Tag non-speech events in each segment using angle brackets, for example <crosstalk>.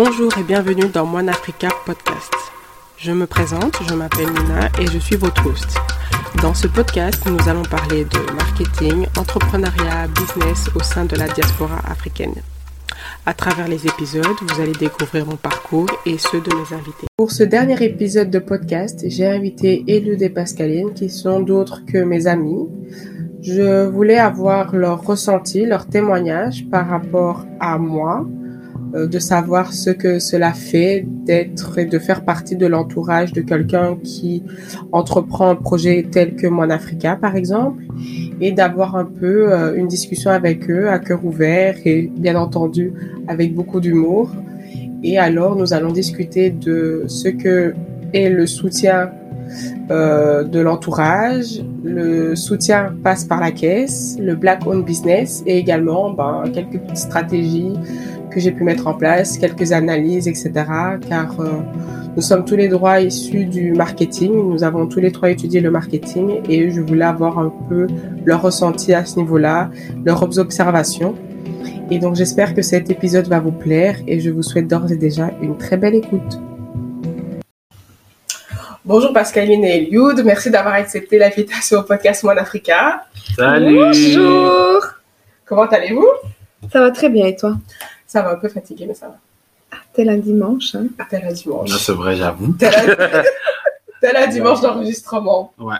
Bonjour et bienvenue dans Moine Africa Podcast. Je me présente, je m'appelle Nina et je suis votre host. Dans ce podcast, nous allons parler de marketing, entrepreneuriat, business au sein de la diaspora africaine. À travers les épisodes, vous allez découvrir mon parcours et ceux de mes invités. Pour ce dernier épisode de podcast, j'ai invité Elude et Pascaline qui sont d'autres que mes amis. Je voulais avoir leur ressenti, leur témoignage par rapport à moi, de savoir ce que cela fait d'être et de faire partie de l'entourage de quelqu'un qui entreprend un projet tel que Mon Africa, par exemple, et d'avoir un peu euh, une discussion avec eux à cœur ouvert et bien entendu avec beaucoup d'humour. Et alors, nous allons discuter de ce que est le soutien euh, de l'entourage. Le soutien passe par la caisse, le black owned business et également ben, quelques petites stratégies que j'ai pu mettre en place, quelques analyses, etc. Car euh, nous sommes tous les droits issus du marketing. Nous avons tous les trois étudié le marketing et je voulais avoir un peu leur ressenti à ce niveau-là, leurs observations. Et donc j'espère que cet épisode va vous plaire et je vous souhaite d'ores et déjà une très belle écoute. Bonjour Pascaline et Eliud, merci d'avoir accepté l'invitation au podcast Mon Africa. Salut Bonjour Comment allez-vous? Ça va très bien et toi? Ça va un peu fatigué mais ça va. Ah, tel un dimanche. Hein? Ah, tel un dimanche. Non, c'est vrai, j'avoue. Tel un, tel un dimanche d'enregistrement. Ouais.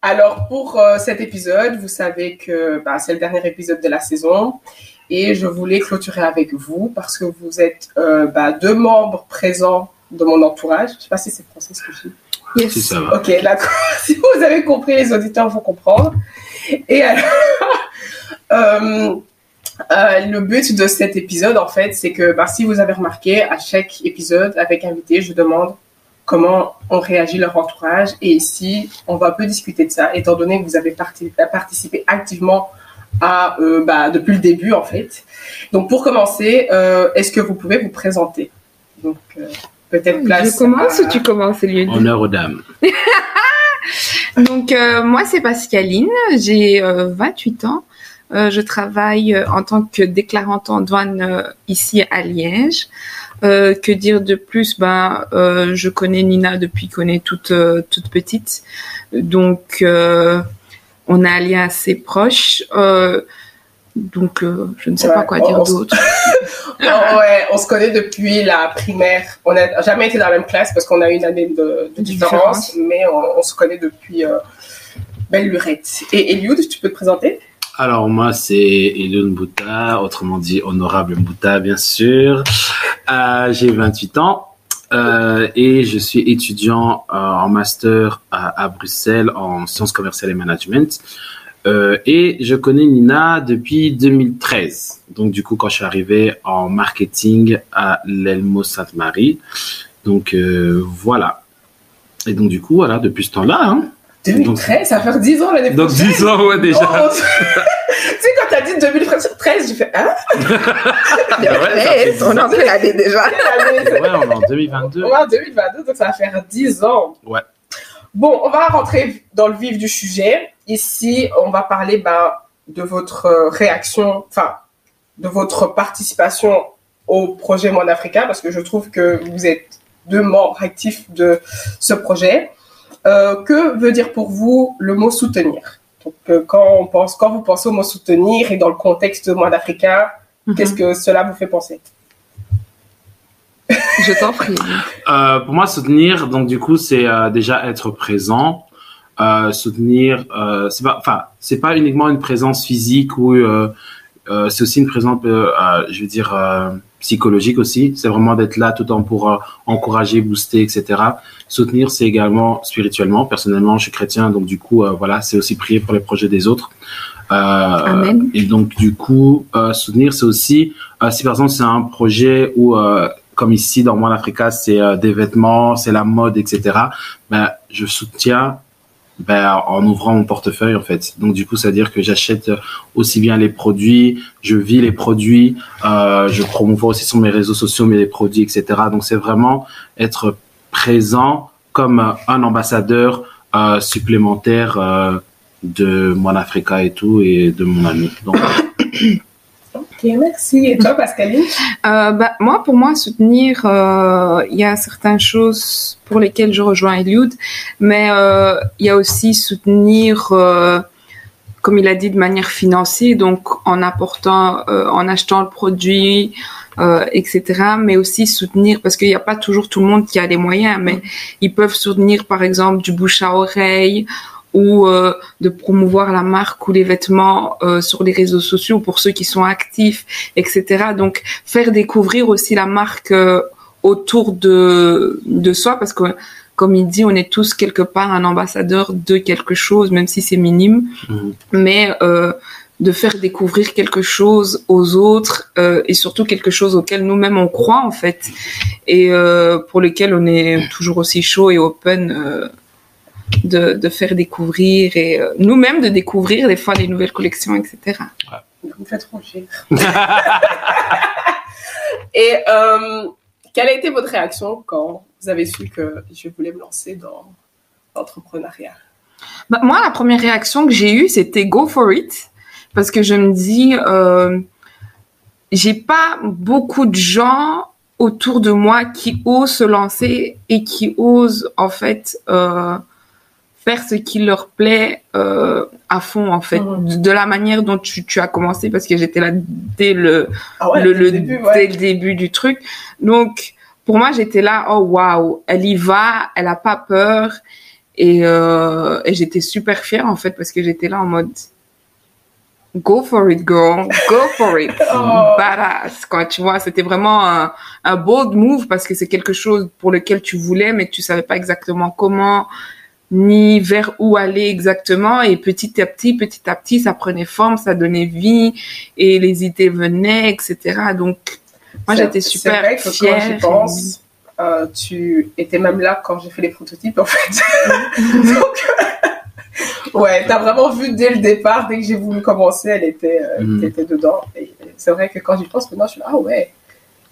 Alors pour euh, cet épisode, vous savez que bah, c'est le dernier épisode de la saison et je voulais clôturer avec vous parce que vous êtes euh, bah, deux membres présents de mon entourage. Je sais pas si c'est français ce que je dis. Yes. Si ça va. Ok, d'accord. <laughs> Si vous avez compris, les auditeurs vont comprendre. Et alors, <laughs> euh, euh, le but de cet épisode, en fait, c'est que bah, si vous avez remarqué, à chaque épisode avec invité, je demande comment on réagit leur entourage. Et ici, on va un peu discuter de ça, étant donné que vous avez parti- participé activement à, euh, bah, depuis le début, en fait. Donc, pour commencer, est-ce que vous pouvez vous présenter? Donc, peut-être place. Je commence à- ou tu commences, Eliud Honneur aux dames. <laughs> Donc, euh, moi, c'est Pascaline. J'ai euh, 28 ans. Euh, je travaille euh, en tant que déclarante en douane euh, ici à Liège. Euh, que dire de plus? Ben, euh, je connais Nina depuis qu'on est toute euh, toute petite, donc euh, on a un lien assez proche. Donc, euh, je ne sais Ouais, pas quoi on- dire d'autre. <laughs> Oh, ouais, on se connaît depuis la primaire. On n'a jamais été dans la même classe parce qu'on a une année de, de différence, Différence. mais on, on se connaît depuis euh, belle lurette. Et Eliud, tu peux te présenter? Alors, moi, c'est Elion Mbouta, autrement dit Honorable Mbouta, bien sûr. Euh, J'ai 28 ans euh, et je suis étudiant euh, en master à, à Bruxelles en sciences commerciales et management. Euh, et je connais Nina depuis 2013. Donc, du coup, quand je suis arrivé en marketing à l'Elmo Sainte-Marie. Donc, euh, voilà. Et donc, du coup, voilà, depuis ce temps-là, hein, 2013, ça va faire 10 ans l'année Donc prochaine. 10 ans, ouais, déjà. Oh, <laughs> tu sais, quand t'as dit 2013, j'ai fait Hein? <laughs> Ouais, ça fait on en déjà. Quelle année Ouais, on est en 2022. On est en 2022, donc ça va faire 10 ans. Ouais. Bon, on va rentrer dans le vif du sujet. Ici, on va parler ben, de votre euh, réaction, enfin, de votre participation au projet Mon Africa, parce que je trouve que vous êtes deux membres actifs de ce projet. Euh, que veut dire pour vous le mot soutenir? Donc, euh, quand, on pense, quand vous pensez au mot soutenir et dans le contexte de Mon Africa, qu'est-ce que cela vous fait penser? <laughs> Je t'en prie. Euh, pour moi, soutenir, donc du coup, c'est euh, déjà être présent. Euh, soutenir, euh, c'est pas, enfin, c'est pas uniquement une présence physique ou c'est aussi une présence, je veux dire, psychologique aussi. C'est vraiment d'être là tout le temps pour encourager, booster, etc. Soutenir, c'est également spirituellement. Personnellement, je suis chrétien, donc du coup, voilà, c'est aussi prier pour les projets des autres. Amen. Et donc, du coup, soutenir, c'est aussi, si par exemple c'est un projet où, comme ici dans Mon Africa, c'est euh, des vêtements, c'est la mode, etc. Ben, je soutiens ben, en ouvrant mon portefeuille en fait. Donc du coup, c'est à dire que j'achète aussi bien les produits, je vis les produits, euh, je promouvois aussi sur mes réseaux sociaux mes produits, etc. Donc c'est vraiment être présent comme euh, un ambassadeur euh, supplémentaire euh, de Mon Africa et tout et de mon ami. Merci. Et toi, Pascaline <laughs> euh, bah, Moi, pour moi, soutenir, euh, il y a certaines choses pour lesquelles je rejoins Eliud, mais euh, il y a aussi soutenir, comme il a dit, de manière financière, donc en apportant, en achetant le produit, etc. Mais aussi soutenir, parce qu'il n'y a pas toujours tout le monde qui a les moyens, mais ils peuvent soutenir, par exemple, du bouche à oreille ou euh, de promouvoir la marque ou les vêtements euh, sur les réseaux sociaux pour ceux qui sont actifs, etc. Donc faire découvrir aussi la marque euh, autour de de soi parce que comme il dit, on est tous quelque part un ambassadeur de quelque chose, même si c'est minime, Mhm. mais euh, de faire découvrir quelque chose aux autres euh, et surtout quelque chose auquel nous-mêmes on croit en fait et euh, pour lequel on est toujours aussi chaud et open euh, de, de faire découvrir et euh, nous-mêmes de découvrir des fois les nouvelles collections, etc. Vous me faites rougir. <laughs> Et euh, quelle a été votre réaction quand vous avez su que je voulais me lancer dans l'entrepreneuriat? Bah, moi, la première réaction que j'ai eue, c'était go for it. Parce que je me dis, euh, j'ai pas beaucoup de gens autour de moi qui osent se lancer et qui osent, en fait, euh, faire ce qui leur plaît euh, à fond, en fait. Mhm. De, la manière dont tu, tu as commencé, parce que j'étais là dès le, Ah ouais, le, dès le- début, ouais. dès le début du truc. Donc, pour moi, j'étais là, oh waouh, elle y va, elle a pas peur. Et, euh, et j'étais super fière, en fait, parce que j'étais là en mode, go for it, girl, go for it. <laughs> Oh. Badass, quoi, tu vois. C'était vraiment un, un bold move parce que c'est quelque chose pour lequel tu voulais, mais tu savais pas exactement comment, ni vers où aller exactement. Et petit à petit, petit à petit, ça prenait forme, ça donnait vie et les idées venaient, etc. Donc, moi, j'étais super vrai que fière. quand j'y pense, euh, tu étais même là quand j'ai fait les prototypes, en fait. <laughs> <laughs> Donc, ouais, t'as vraiment vu dès le départ, dès que j'ai voulu commencer, elle était, euh, Mhm. t'étais dedans. Et c'est vrai que quand j'y pense maintenant, je suis là, ah ouais.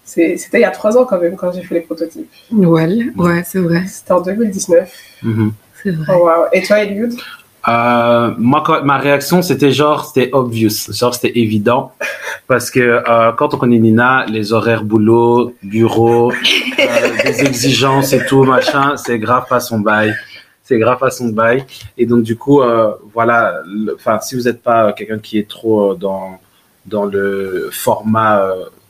C'était il y a trois ans quand même, quand j'ai fait les prototypes. Ouais, ouais, c'est vrai, C'était en 2019. Mhm. C'est vrai. Oh, wow. Et toi, Eliud? Euh, moi, quand, ma réaction, c'était genre, c'était obvious, genre, c'était évident, parce que euh, quand on connaît Nina, les horaires boulot, bureau, euh, des <laughs> exigences et tout, machin, c'est grave pas son bail. C'est grave pas son bail. Et donc, du coup, euh, voilà, enfin, si vous n'êtes pas euh, quelqu'un qui est trop euh, dans, dans le format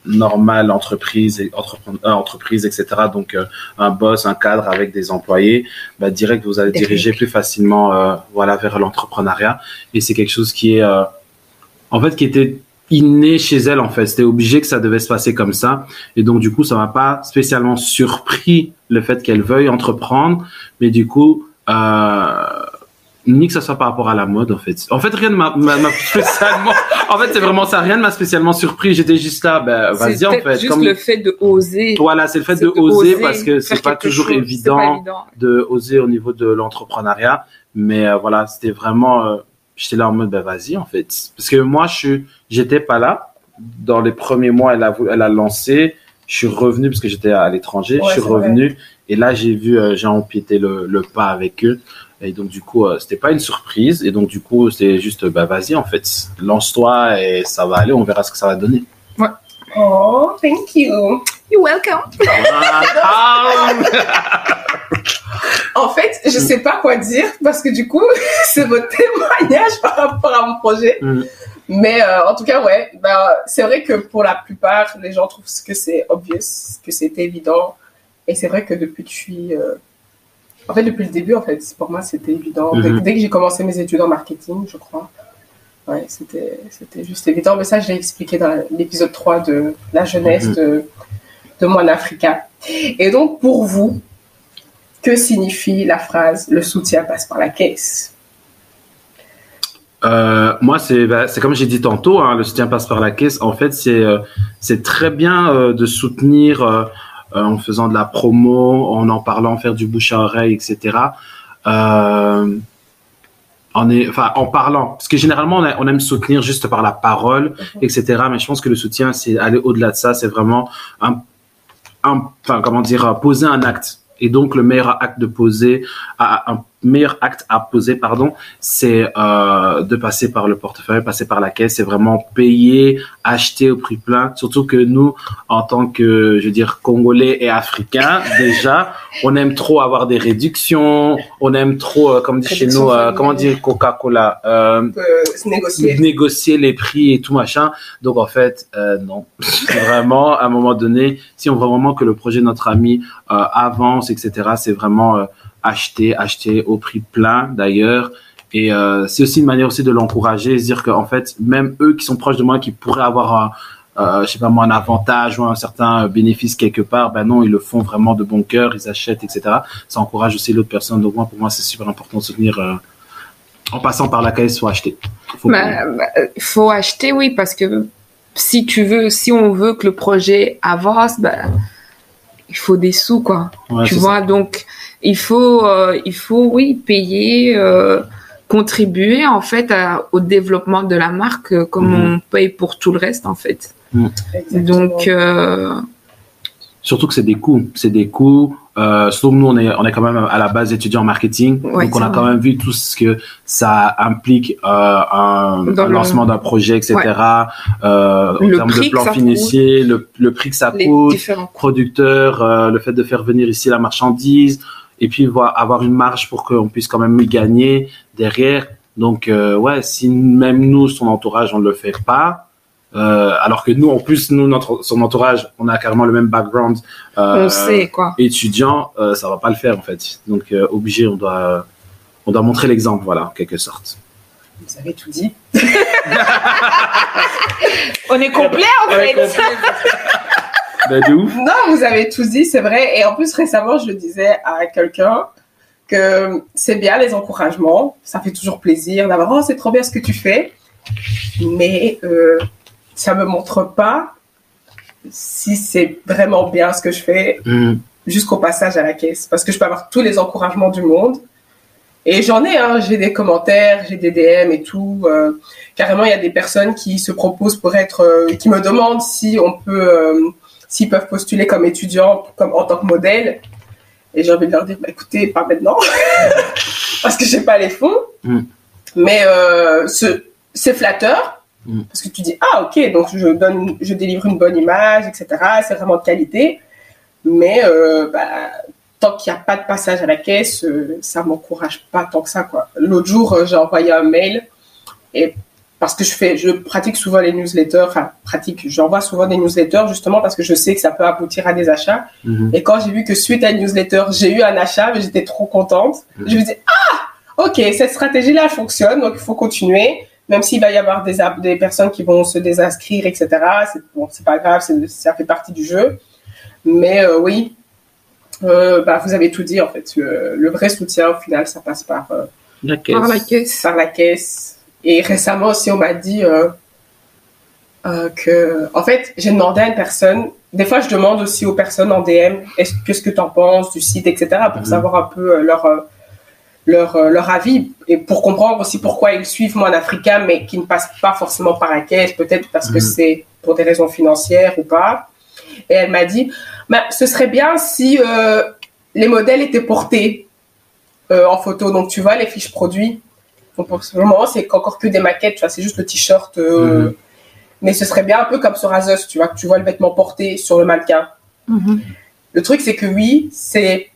euh, normal, entreprise, et euh, entreprise, etc., donc euh, un boss, un cadre avec des employés, bah, direct, vous allez diriger plus facilement euh, voilà, vers l'entrepreneuriat. Et c'est quelque chose qui est, euh, en fait, qui était inné chez elle, en fait. C'était obligé que ça devait se passer comme ça. Et donc, du coup, ça m'a pas spécialement surpris le fait qu'elle veuille entreprendre. Mais du coup, euh, ni que ça soit par rapport à la mode, en fait. En fait, rien ne m'a m'a- m'a <laughs> spécialement, en fait, c'est vraiment ça. Rien ne m'a spécialement surpris. J'étais juste là, ben, vas-y, C'est en fait. juste Comme- le fait de oser. Voilà, c'est le fait C'est de oser parce que c'est pas toujours chose, c'est évident pas évident. de oser au niveau de l'entrepreneuriat. Mais euh, voilà, c'était vraiment, euh, j'étais là en mode, ben vas-y en fait. Parce que moi, je suis, j'étais pas là. Dans les premiers mois, elle a, elle a lancé. Je suis revenu parce que j'étais à l'étranger. Ouais, je suis c'est vrai. revenu et là, j'ai vu, euh, j'ai empiété le, le pas avec eux. Et donc du coup, euh, c'était pas une surprise. Et donc du coup, c'est juste, bah vas-y en fait, lance-toi et ça va aller. On verra ce que ça va donner. Oh, thank you. You're welcome. Ah, En fait, je sais pas quoi dire parce que du coup, <laughs> c'est votre témoignage par rapport à mon projet. Mm. Mais euh, en tout cas, ouais, bah, c'est vrai que pour la plupart, les gens trouvent que c'est obvious, que c'est évident. Et c'est vrai que depuis que je suis... euh, En fait, depuis le début, en fait, pour moi, c'était évident. Dès, Mhm. dès que j'ai commencé mes études en marketing, je crois, ouais, c'était c'était juste évident. Mais ça, je l'ai expliqué dans l'épisode 3 de la jeunesse Mhm. de, de Moine Africa. Et donc, pour vous, que signifie la phrase « le soutien passe par la caisse Euh, moi, c'est bah, c'est comme j'ai dit tantôt, hein, le soutien passe par la caisse. En fait, c'est euh, c'est très bien euh, de soutenir en faisant de la promo, en en parlant, faire du bouche à oreille, etc. Euh, en est, enfin, en parlant, parce que généralement on, a- on aime soutenir juste par la parole, etc. Mais je pense que le soutien, c'est aller au-delà de ça. C'est vraiment un, un, enfin, comment dire, euh, poser un acte. Et donc, le meilleur acte de poser, à, un- meilleur acte à poser, pardon, c'est euh, de passer par le portefeuille, passer par la caisse, c'est vraiment payer, acheter au prix plein. Surtout que nous, en tant que, je veux dire, Congolais et Africains, <laughs> déjà, on aime trop avoir des réductions, on aime trop, euh, comme dit chez nous, euh, comment dire, Coca-Cola, euh, négocier. négocier les prix et tout machin. Donc en fait, euh, non, <laughs> vraiment, à un moment donné, si on veut vraiment que le projet de notre ami euh, avance, etc., c'est vraiment euh, acheter, acheter au prix plein d'ailleurs. Et euh, c'est aussi une manière aussi de l'encourager, se dire qu'en fait, même eux qui sont proches de moi, qui pourraient avoir un, euh, je sais pas moi, un avantage ou un certain bénéfice quelque part, ben non, ils le font vraiment de bon cœur, ils achètent, etc. Ça encourage aussi l'autre personne. Donc moi, pour moi, c'est super important de soutenir euh, en passant par la caisse, faut acheter. Faut Bah, bah, faut acheter, oui, parce que si tu veux, si on veut que le projet avance, bah, il faut des sous, quoi. Ouais, tu vois, donc il faut, euh, il faut, oui, payer, euh, contribuer en fait à- au développement de la marque, euh, comme Mhm. on paye pour tout le reste, en fait. Exactement. Donc, euh, Surtout que c'est des coûts, c'est des coûts. Euh, surtout que nous, on est, on est quand même à la base étudiant en marketing, Ouais, donc on a vrai. quand même vu tout ce que ça implique euh, un, un le- lancement d'un projet, etc. Ouais. Euh, en termes de plan financier, le, le prix que ça coûte, producteur, euh, le fait de faire venir ici la marchandise, et puis voir, avoir une marge pour qu'on puisse quand même y gagner derrière. Donc euh, ouais, si même nous, son entourage, on ne le fait pas, euh, alors que nous, en plus, nous, notre son entourage, on a carrément le même background. euh, On sait, quoi. étudiant, euh, ça va pas le faire en fait. Donc euh, obligé, on doit, on doit montrer l'exemple, voilà, en quelque sorte. Vous avez tout dit. <laughs> On est complet, en fait. <laughs> Ben, de ouf. Non, vous avez tout dit, c'est vrai. Et en plus, récemment, je le disais à quelqu'un que c'est bien les encouragements. Ça fait toujours plaisir d'avoir, oh, c'est trop bien ce que tu fais. Mais euh, ça me montre pas si c'est vraiment bien ce que je fais Hum, jusqu'au passage à la caisse. Parce que je peux avoir tous les encouragements du monde. Et j'en ai, hein, j'ai des commentaires, j'ai des DM et tout. euh, carrément, il y a des personnes qui se proposent pour être, euh, qui me demandent si on peut, euh, s'ils peuvent postuler comme étudiant, comme en tant que modèle. Et j'ai envie de leur dire, bah, écoutez, pas maintenant, <laughs> parce que j'ai pas les fonds. Mm. Mais ce- c'est flatteur, Mm. parce que tu dis, ah ok, donc je donne, je délivre une bonne image, etc. C'est vraiment de qualité. Mais euh, bah, tant qu'il n'y a pas de passage à la caisse, euh, ça m'encourage pas tant que ça. quoi. L'autre jour, euh, j'ai envoyé un mail et parce que je fais, je pratique souvent les newsletters, enfin pratique, j'envoie souvent des newsletters justement parce que je sais que ça peut aboutir à des achats. mhm. Et quand j'ai vu que suite à une newsletter, j'ai eu un achat, mais j'étais trop contente. Mhm. Je me dis ah, ok, cette stratégie-là elle fonctionne, donc il faut continuer. Même s'il va y avoir des, des personnes qui vont se désinscrire, etc. C'est bon, c'est pas grave, ça fait partie du jeu. Mais euh, oui, euh, bah, vous avez tout dit en fait. Euh, le vrai soutien au final, ça passe par euh, La caisse. Par la caisse. par la caisse. Et récemment aussi, on m'a dit euh, euh, que, en fait, j'ai demandé à une personne. Des fois, je demande aussi aux personnes en DM, est-ce qu'est-ce que tu en penses du site, etc., pour Mhm. savoir un peu euh, leur euh, leur euh, leur avis et pour comprendre aussi pourquoi ils suivent Moine Africa, mais qui ne passent pas forcément par la caisse, peut-être parce que Mhm. c'est pour des raisons financières ou pas. Et elle m'a dit, bah, ce serait bien si euh, les modèles étaient portés euh, en photo. Donc, tu vois, les fiches produits. Donc, pour ce moment, c'est encore que des maquettes, tu vois, c'est juste le t-shirt. euh, Mhm. Mais ce serait bien un peu comme sur Asos, tu vois, que tu vois le vêtement porté sur le mannequin. Mhm. Le truc, c'est que oui, c'est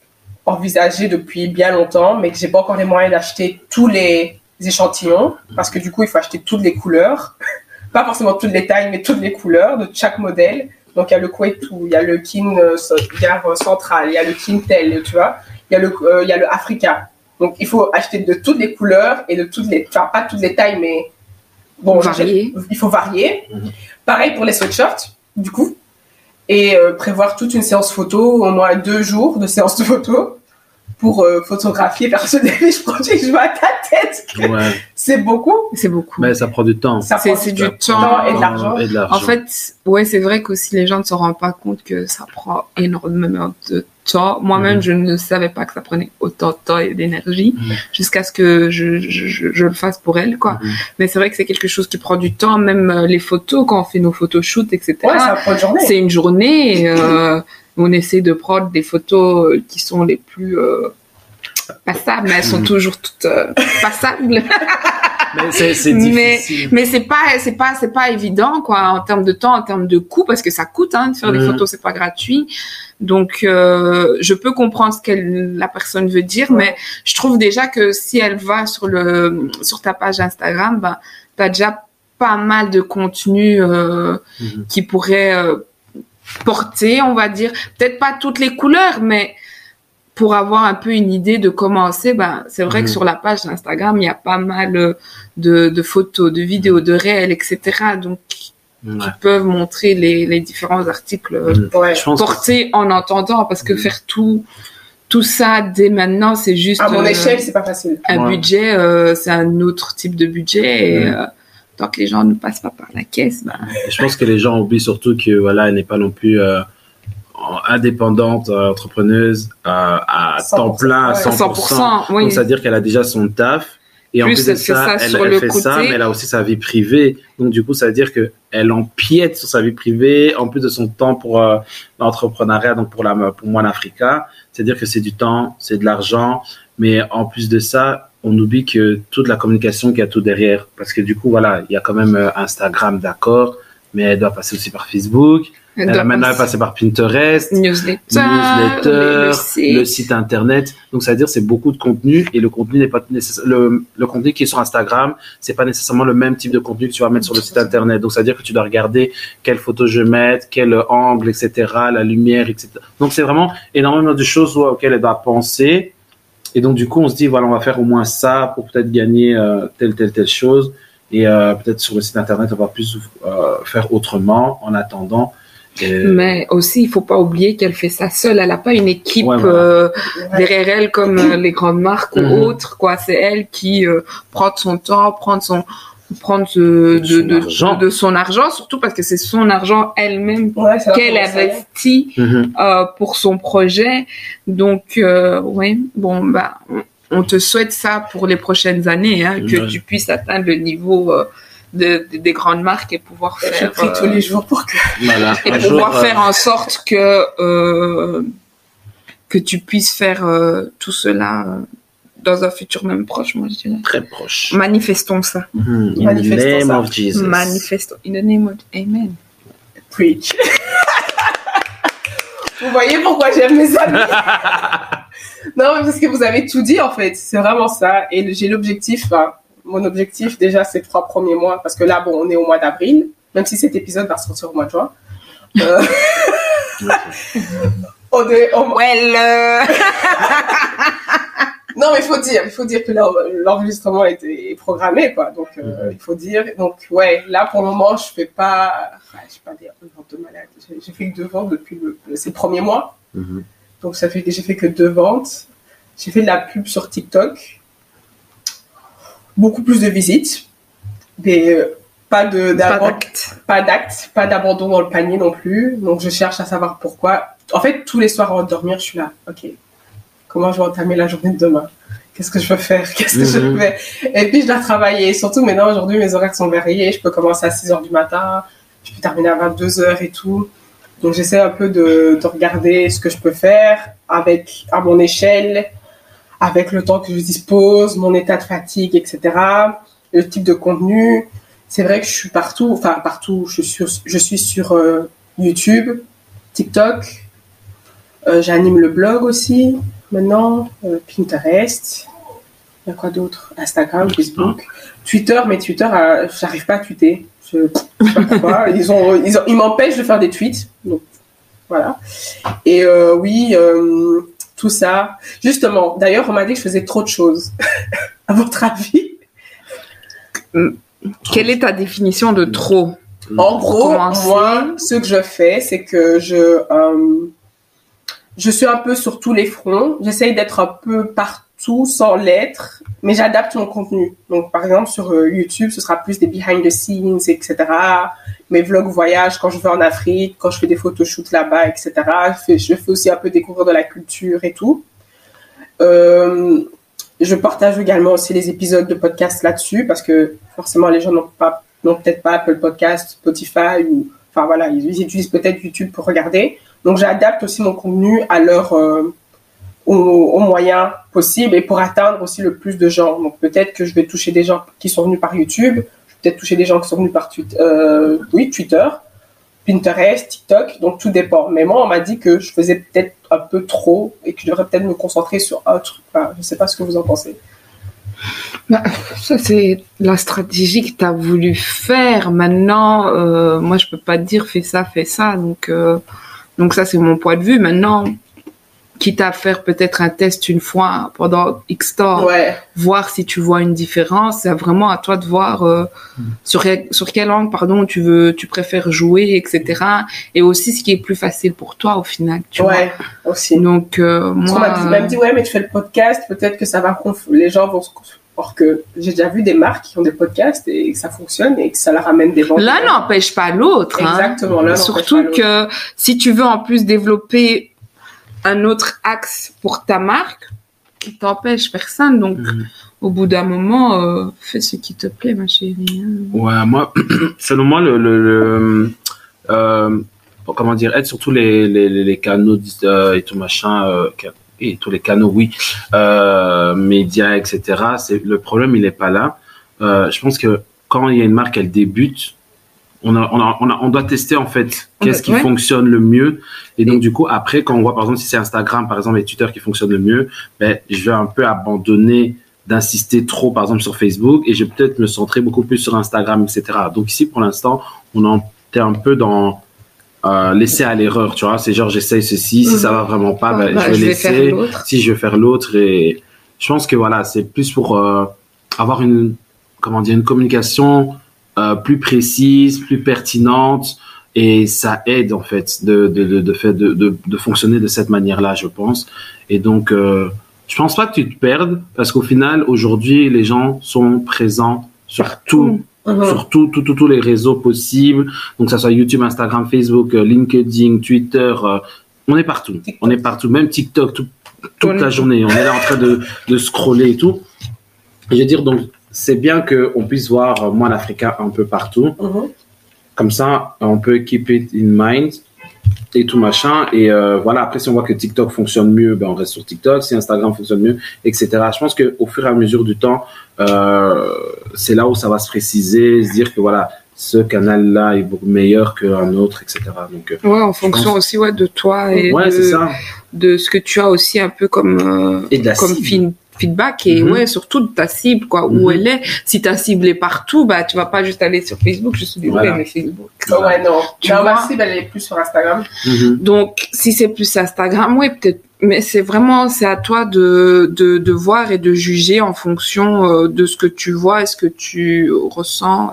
envisagé depuis bien longtemps, mais que j'ai pas encore les moyens d'acheter tous les échantillons, parce que du coup, il faut acheter toutes les couleurs. <laughs> Pas forcément toutes les tailles, mais toutes les couleurs de chaque modèle. Donc, il y a le Kwetu, il y a le Kin euh, Gare Central, il y a le Kin Tel, tu vois. Il y a le, euh, il y a le Africa. Donc, il faut acheter de toutes les couleurs et de toutes les, enfin, pas toutes les tailles, mais bon, Varier. j'achète- il faut varier. Mhm. Pareil pour les sweatshirts, du coup et euh, prévoir toute une séance photo, au moins deux jours de séance de photo pour euh, photographier personnel. <laughs> Je produis, je vois à ta tête que Ouais, c'est beaucoup. C'est beaucoup. mais ça prend du temps. Ça C'est prend du temps. temps et de l'argent. En fait, ouais, c'est vrai qu'aussi les gens ne se rendent pas compte que ça prend énormément de temps. Moi-même, Mhm. je ne savais pas que ça prenait autant de temps et d'énergie Mhm. jusqu'à ce que je, je, je, je le fasse pour elle, quoi. Mhm. Mais c'est vrai que c'est quelque chose qui prend du temps, même euh, les photos, quand on fait nos photoshoots, etc. Ouais, ça prend une journée. c'est une journée. euh, on essaie de prendre des photos euh, qui sont les plus euh, passables, mais elles sont toujours toutes euh, passables. <laughs> Mais c'est c'est mais difficile. mais c'est pas c'est pas c'est pas évident quoi en termes de temps en termes de coût parce que ça coûte hein, de faire des Mhm. photos c'est pas gratuit donc euh, je peux comprendre ce que la personne veut dire Ouais. mais je trouve déjà que si elle va sur le sur ta page Instagram ben t'as déjà pas mal de contenu euh, Mhm. qui pourrait euh, porter on va dire peut-être pas toutes les couleurs mais pour avoir un peu une idée de commencer, ben, c'est vrai que Mhm. sur la page Instagram, il y a pas mal de, de photos, de vidéos, de réels, etc. Donc, qui Ouais. peuvent montrer les, les différents articles euh, que portés en entendant, parce que Mhm. faire tout, tout ça dès maintenant, c'est juste À mon euh, échelle, c'est pas facile. un Ouais. budget, euh, c'est un autre type de budget. Et euh, tant que les gens ne passent pas par la caisse, ben, je pense que les gens oublient surtout que voilà, elle n'est pas non plus euh, en- indépendante, euh, entrepreneuse euh, à 100%, temps plein, à ouais. 100%. 100%, oui. Donc, c'est-à-dire qu'elle a déjà son taf. Et en Plus, de ça, ça elle, fait ça, mais elle a aussi sa vie privée. Donc, du coup, ça veut dire que elle empiète sur sa vie privée, en plus de son temps pour euh, l'entrepreneuriat, donc pour, la, pour Moine Africa. C'est-à-dire que c'est du temps, c'est de l'argent. Mais en plus de ça, on oublie que toute la communication qu'il y a tout derrière. Parce que du coup, voilà, il y a quand même euh, Instagram, d'accord, mais elle doit passer aussi par Facebook. elle Elle a maintenant passer- passé par Pinterest newsletter, newsletter, le le site. internet. Donc, ça veut dire c'est beaucoup de contenu et le contenu n'est pas. Le, le contenu qui est sur Instagram, c'est pas nécessairement le même type de contenu que tu vas mettre sur le site internet. Donc, ça veut dire que tu dois regarder quelle photo je mets, quel angle, etc., la lumière, etc. Donc, c'est vraiment énormément de choses auxquelles elle doit penser. Et donc, du coup, on se dit, voilà, on va faire au moins ça pour peut-être gagner euh, telle, telle, telle chose. Et euh, peut-être sur le site internet, on va plus euh, faire autrement en attendant. Et- Mais aussi, il faut pas oublier qu'elle fait ça seule. Elle n'a pas une équipe Ouais, voilà. euh, derrière elle comme euh, les grandes marques Mhm. ou autres. Quoi, c'est elle qui euh, prend son temps, prend son prendre de, Son de, de, argent. de son argent, surtout parce que c'est son argent elle-même Ouais, qu'elle investit Mhm. euh, pour son projet. Donc, euh, ouais, bon, bah, on, te souhaite ça pour les prochaines années, hein, que Ouais. tu puisses atteindre le niveau euh, de, de- des grandes marques et pouvoir Je faire prie euh, tous les jours pour que. Voilà. et Un pouvoir jour, euh, faire en sorte que euh, que tu puisses faire euh, tout cela euh, dans un futur même proche, moi je dirais. très proche. Manifestons ça. Mhm. In the Manifestons name ça. of Jesus. Manifestons. In the name of Amen. Preach. <laughs> vous voyez pourquoi j'aime mes amis <laughs> Non, mais parce que vous avez tout dit en fait. C'est vraiment ça. Et j'ai l'objectif. enfin, mon objectif déjà ces trois premiers mois, parce que là, bon, on est au mois d'avril, même si cet épisode va sortir au mois de juin. <laughs> Euh, on est au mois- Well, euh, Non, mais il faut dire, il faut dire que là, l'enregistrement était programmé, quoi. Donc, euh, Mhm. il faut dire. Donc, ouais, là, pour le moment, je fais pas, enfin, je sais pas dire ventes de malade. J'ai- fait que deux ventes depuis le, ces premiers mois. Mhm. Donc, ça fait que j'ai fait que deux ventes. J'ai fait de la pub sur TikTok. Beaucoup plus de visites. Des, euh, pas de, pas d'abandon- d'acte. pas d'acte, pas d'abandon dans le panier non plus. Donc je cherche à savoir pourquoi. En fait, tous les soirs avant de dormir, je suis là. Ok, comment je vais entamer la journée de demain Qu'est-ce que je peux faire? <laughs> Qu'est-ce que je Mhm. Et puis je dois travailler. Surtout maintenant, aujourd'hui, mes horaires sont variés. Je peux commencer à 6 heures du matin, je peux terminer à 22 heures et tout. Donc j'essaie un peu de, de regarder ce que je peux faire avec à mon échelle, avec le temps que je dispose, mon état de fatigue, etc. Le type de contenu. C'est vrai que je suis partout, enfin partout. Je suis, sur- je suis sur euh, YouTube, TikTok. Euh, J'anime le blog aussi maintenant, euh, Pinterest. Il y a quoi d'autre? Instagram, Facebook, Twitter. Mais Twitter, euh, j'arrive pas à tweeter. Je, je sais pas pourquoi. <laughs> ils ont, ils, ont- ils m'empêchent de faire des tweets. Donc voilà. Et euh, oui, euh, tout ça. Justement, d'ailleurs, on m'a dit que je faisais trop de choses. <laughs> à votre avis? Quelle est ta définition de trop? En gros, moi, ce que je fais, c'est que je, euh, je suis un peu sur tous les fronts. J'essaye d'être un peu partout sans l'être, mais j'adapte mon contenu. Donc, par exemple, sur euh, YouTube, ce sera plus des behind the scenes, etc. Mes vlogs voyages quand je vais en Afrique, quand je fais des photoshoots là-bas, etc. Je fais, aussi un peu découvrir de la culture et tout. Euh, je partage également aussi les épisodes de podcast là-dessus parce que forcément les gens n'ont pas peut-être pas Apple Podcast, Spotify ou enfin voilà, ils utilisent peut-être YouTube pour regarder. Donc j'adapte aussi mon contenu à leur euh, aux, moyens possibles et pour atteindre aussi le plus de gens. Donc peut-être que je vais toucher des gens qui sont venus par YouTube, je vais peut-être toucher des gens qui sont venus par Twitter, euh, Twitter, Pinterest, TikTok, donc tout dépend. Mais moi, on m'a dit que je faisais peut-être un peu trop et que je devrais peut-être me concentrer sur autre. Enfin, je ne sais pas ce que vous en pensez. Bah, ça, c'est la stratégie que tu as voulu faire. Maintenant, euh, moi, je peux pas te dire fais ça, fais ça. Donc, donc ça, c'est mon point de vue. Maintenant, quitte à faire peut-être un test une fois pendant X temps, voir si tu vois une différence. C'est vraiment à toi de voir euh, hmm. sur, sur quelle langue pardon tu veux, tu préfères jouer, etc. Et aussi ce qui est plus facile pour toi au final. Tu ouais, aussi. Donc euh, moi, on m'a dit ouais mais tu fais le podcast, peut-être que ça va les gens vont se Or que j'ai déjà vu des marques qui ont des podcasts et que ça fonctionne et que ça leur amène des ventes. L'un n'empêche pas l'autre. Hein. Exactement. Surtout que si tu veux en plus développer un autre axe pour ta marque qui t'empêche personne. Donc, mhm. au bout d'un moment, euh, fais ce qui te plaît, ma chérie. Hein. Ouais, moi, <clears throat> selon moi, le, le, euh, comment dire, être sur tous les, les, les canaux euh, et tout machin, et tous les canaux, oui, médias, etc. C'est le problème, il est pas là. je pense que quand il y a une marque, elle débute, on, a, on, a, on, a, on, doit tester en fait qu'est-ce qui fonctionne le mieux. Et donc, du coup, après, quand on voit, par exemple, si c'est Instagram, par exemple, les tuteurs qui fonctionnent le mieux, ben, je vais un peu abandonner d'insister trop, par exemple, sur Facebook et je vais peut-être me centrer beaucoup plus sur Instagram, etc. Donc, ici, pour l'instant, on en est un peu dans euh, laisser à l'erreur, tu vois. C'est genre, j'essaye ceci, si ça va vraiment pas, ben, je vais laisser. si je vais faire l'autre et je pense que voilà, c'est plus pour euh, avoir une, comment dire, une communication euh, plus précise, plus pertinente, et ça aide en fait de de de de, de, de fonctionner de cette manière-là, je pense. Et donc, euh, je pense pas que tu te perdes parce qu'au final, aujourd'hui, les gens sont présents sur tout. Uh-huh. Sur tous les réseaux possibles, donc ça soit YouTube, Instagram, Facebook, euh, LinkedIn, Twitter, euh, on est partout, on est partout, même TikTok, toute la journée, on est là en train de, de scroller et tout. je veux dire, donc c'est bien qu'on puisse voir Moi l'Africain un peu partout. Mhm. Comme ça, on peut keep it in mind et tout machin. Et euh, voilà, après, si on voit que TikTok fonctionne mieux, ben on reste sur TikTok. Si Instagram fonctionne mieux, etc. Je pense qu'au fur et à mesure du temps, euh, c'est là où ça va se préciser, se dire que voilà, ce canal-là est beaucoup meilleur qu'un autre, etc. Donc, euh, ouais, en fonction aussi ouais, de toi et de, de, ce que tu as aussi un peu comme, et de la comme film feedback et mhm. ouais surtout de ta cible quoi où mhm. elle est. Si ta cible est partout bah tu vas pas juste aller sur Facebook je suis désolée mais Facebook. Ouais non. Tu vois, ma cible elle est plus sur Instagram. Mhm. donc si c'est plus Instagram ouais peut-être mais c'est vraiment c'est à toi de, de, de voir et de juger en fonction euh, de ce que tu vois et ce que tu ressens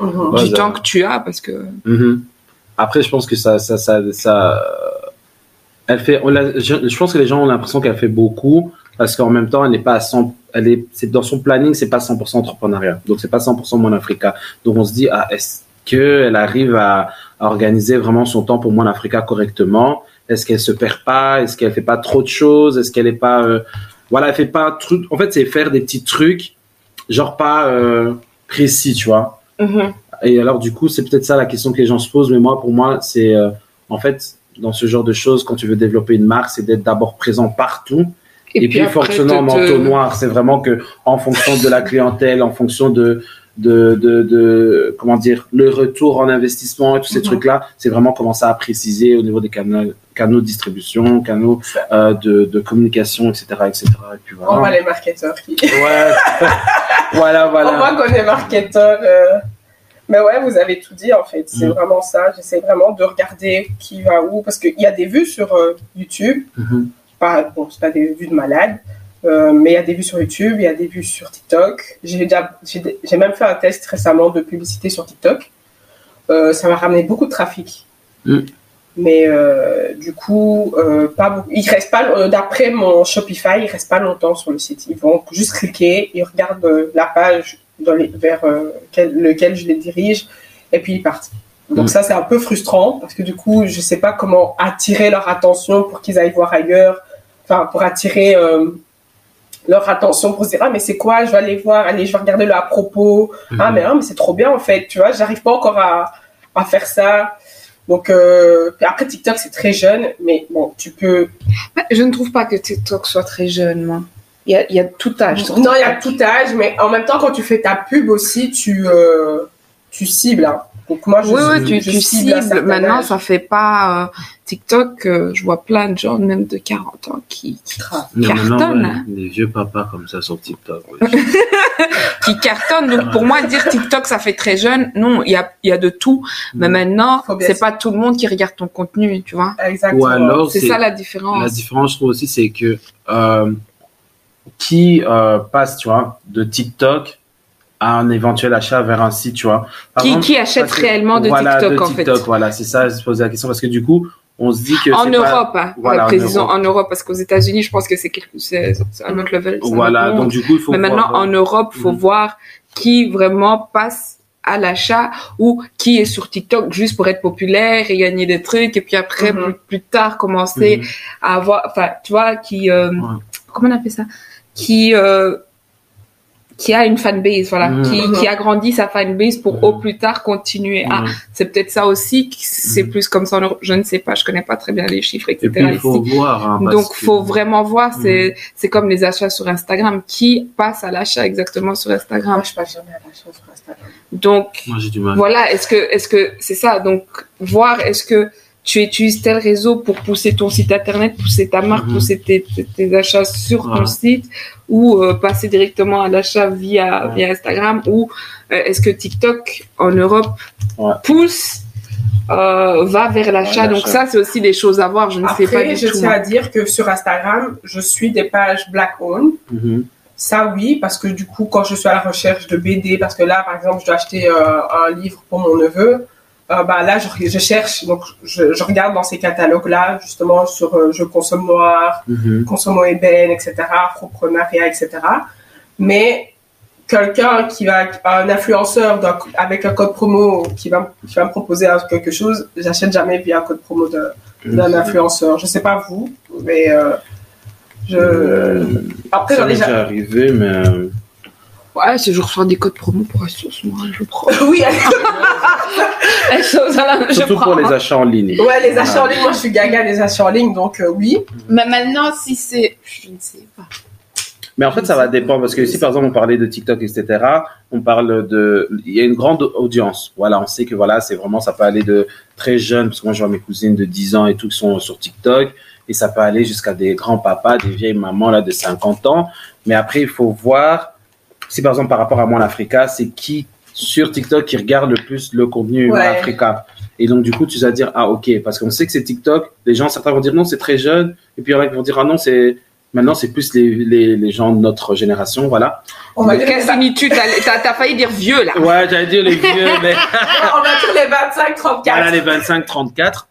du temps que tu as parce que après je pense que ça ça ça, ça elle fait je, je pense que les gens ont l'impression qu'elle fait beaucoup parce qu'en même temps, elle n'est pas à 100, elle est, c'est dans son planning, c'est pas 100% entrepreneuriat. Donc c'est pas 100% Mon Africa. Donc on se dit, ah, est-ce qu'elle arrive à, organiser vraiment son temps pour Mon Africa correctement? Est-ce qu'elle se perd pas? Est-ce qu'elle fait pas trop de choses? Est-ce qu'elle est pas, euh, voilà, elle fait pas truc. En fait, c'est faire des petits trucs, genre pas euh, précis, tu vois? Mm-hmm. Et alors du coup, c'est peut-être ça la question que les gens se posent. Mais moi, pour moi, c'est euh, en fait dans ce genre de choses, quand tu veux développer une marque, c'est d'être d'abord présent partout et, puis, fonctionnant en manteau noir, c'est vraiment que en fonction de la clientèle, en fonction de de, de, de comment dire le retour en investissement et tous ces mhm. trucs là c'est vraiment commencer à préciser au niveau des canaux canaux de distribution canaux euh, de, de communication etc etc et puis voilà. on voit les marketeurs qui ouais <laughs> voilà voilà on voit qu'on est marketeur euh. mais ouais vous avez tout dit en fait c'est mm. vraiment ça j'essaie vraiment de regarder qui va où parce qu'il y a des vues sur euh, YouTube mm-hmm pas, bon, c'est pas des vues de malade, euh, mais il y a des vues sur YouTube, il y a des vues sur TikTok. J'ai même fait un test récemment de publicité sur TikTok. Euh, ça m'a ramené beaucoup de trafic. Mm. Mais euh, du coup, pas beaucoup. Ils restent pas, d'après mon Shopify, ils restent pas longtemps sur le site. Ils vont juste cliquer, ils regardent la page dans les, vers lequel je les dirige, et puis ils partent. Donc mm. ça, c'est un peu frustrant parce que du coup, je sais pas comment attirer leur attention pour qu'ils aillent voir ailleurs enfin, pour attirer euh, leur attention pour se dire ah mais c'est quoi je vais aller voir allez je vais regarder le à propos ah mhm. mais, ah, mais c'est trop bien en fait tu vois j'arrive pas encore à, à faire ça Donc euh, après TikTok c'est très jeune, mais bon tu peux. Bah, Je ne trouve pas que TikTok soit très jeune, moi. Il y a, il y a tout âge. Non, il y a tout âge, mais en même temps quand tu fais ta pub aussi tu euh, tu cibles. hein. Donc moi je Oui, oui, tu, je tu cible à cibles. Maintenant, âges. ça fait pas euh, TikTok. euh, je vois plein de gens, même de 40 ans, qui, maintenant, cartonnent. ouais, hein. des vieux papas comme ça sur TikTok. ouais. <laughs> qui cartonnent. Donc, pour moi, dire TikTok, ça fait très jeune, non, il y a, il y a de tout. Mais maintenant, Faut bien c'est pas tout le monde qui regarde ton contenu, tu vois. Exactement. Ou alors, C'est ça la la différence. différence, je trouve aussi, c'est que euh, qui euh, passe, tu vois, de TikTok à un éventuel achat vers un site, tu vois. Par Qui, exemple, qui achète réellement de voilà, TikTok, de en fait. TikTok, Voilà, c'est ça, je posais la question parce que du coup, on se dit que En c'est pas- Europe, hein. Voilà, Ouais, en précisons Europe. en Europe, parce qu'aux États-Unis, je pense que c'est quelque... un autre level. Voilà, donc du coup, il faut Mais maintenant, voir, en Europe, faut Mhm. voir qui vraiment passe à l'achat ou qui est sur TikTok juste pour être populaire et gagner des trucs et puis après Mhm. plus, plus tard commencer Mhm. à avoir enfin tu vois qui euh, Ouais. comment on appelle ça? Qui euh, qui a une fanbase voilà Mhm. qui, qui agrandit sa fanbase pour Mhm. au plus tard continuer à Ouais. c'est peut-être ça aussi c'est Mhm. plus comme ça je ne sais pas je connais pas très bien les chiffres etc Et puis, il faut ici voir. hein, donc, que- faut vraiment voir. C'est, c'est comme les achats sur Instagram. Qui passe à l'achat exactement sur Instagram Moi je passe jamais à la chose sur Instagram. Donc, Moi, j'ai du mal. voilà. Est-ce que, est-ce que c'est ça? Donc, voir est-ce que tu utilises tel réseau pour pousser ton site internet, pousser ta marque, Mhm. pousser tes, tes, tes achats sur ton site, ou euh, passer directement à l'achat via Ouais. via Instagram, ou euh, est-ce que TikTok en Europe Ouais. pousse euh, va vers l'achat? Ouais, Donc ça, c'est aussi des choses à voir. Je ne sais pas du je tout. tiens moi. à dire que sur Instagram je suis des pages black owned. Mhm. Ça, oui, parce que du coup, quand je suis à la recherche de BD, parce que là, par exemple, je dois acheter euh, un livre pour mon neveu, euh, bah, là, je, je cherche, donc je, je regarde dans ces catalogues-là, justement, sur euh, Je consomme noir, Mhm. Consommons ébène, etc., Afroprenariat, etc. Mais quelqu'un qui va, un influenceur avec un code promo qui va, qui va me proposer quelque chose, j'achète jamais via un code promo d'un influenceur. Je sais pas vous, mais euh, je... Après, Ça déjà arrivé, mais Ouais, si je reçois des codes promo pour acheter moi, je prends. <laughs> Oui, Les <laughs> choses, voilà, je surtout prends. pour les achats en ligne. Ouais, les achats en ligne, moi je suis gaga des achats en ligne, donc euh, oui. Mais maintenant, si c'est. Je ne sais pas. Mais en fait, ça va dépendre parce que si par exemple on parlait de TikTok, etc., on parle de, il y a une grande audience. Voilà, on sait que voilà, c'est vraiment, ça peut aller de très jeunes, parce que moi je vois mes cousines de 10 ans et tout qui sont sur TikTok, et ça peut aller jusqu'à des grands papas, des vieilles mamans là de 50 ans. Mais après, il faut voir si par exemple par rapport à moi l'Africa, c'est qui sur TikTok qui regarde le plus le contenu Ouais. Africa. Et donc du coup, tu vas dire ah ok, parce qu'on sait que c'est TikTok. Les gens certains vont dire non, c'est très jeune, et puis il y en a qui vont dire ah non, c'est Maintenant, c'est plus les, les, les gens de notre génération, voilà. On va dire les, Cassini, tu t'as failli dire vieux là. Ouais, j'allais dire les vieux, <laughs> mais <laughs> on va dire les 25, 34. voilà, les 25-34.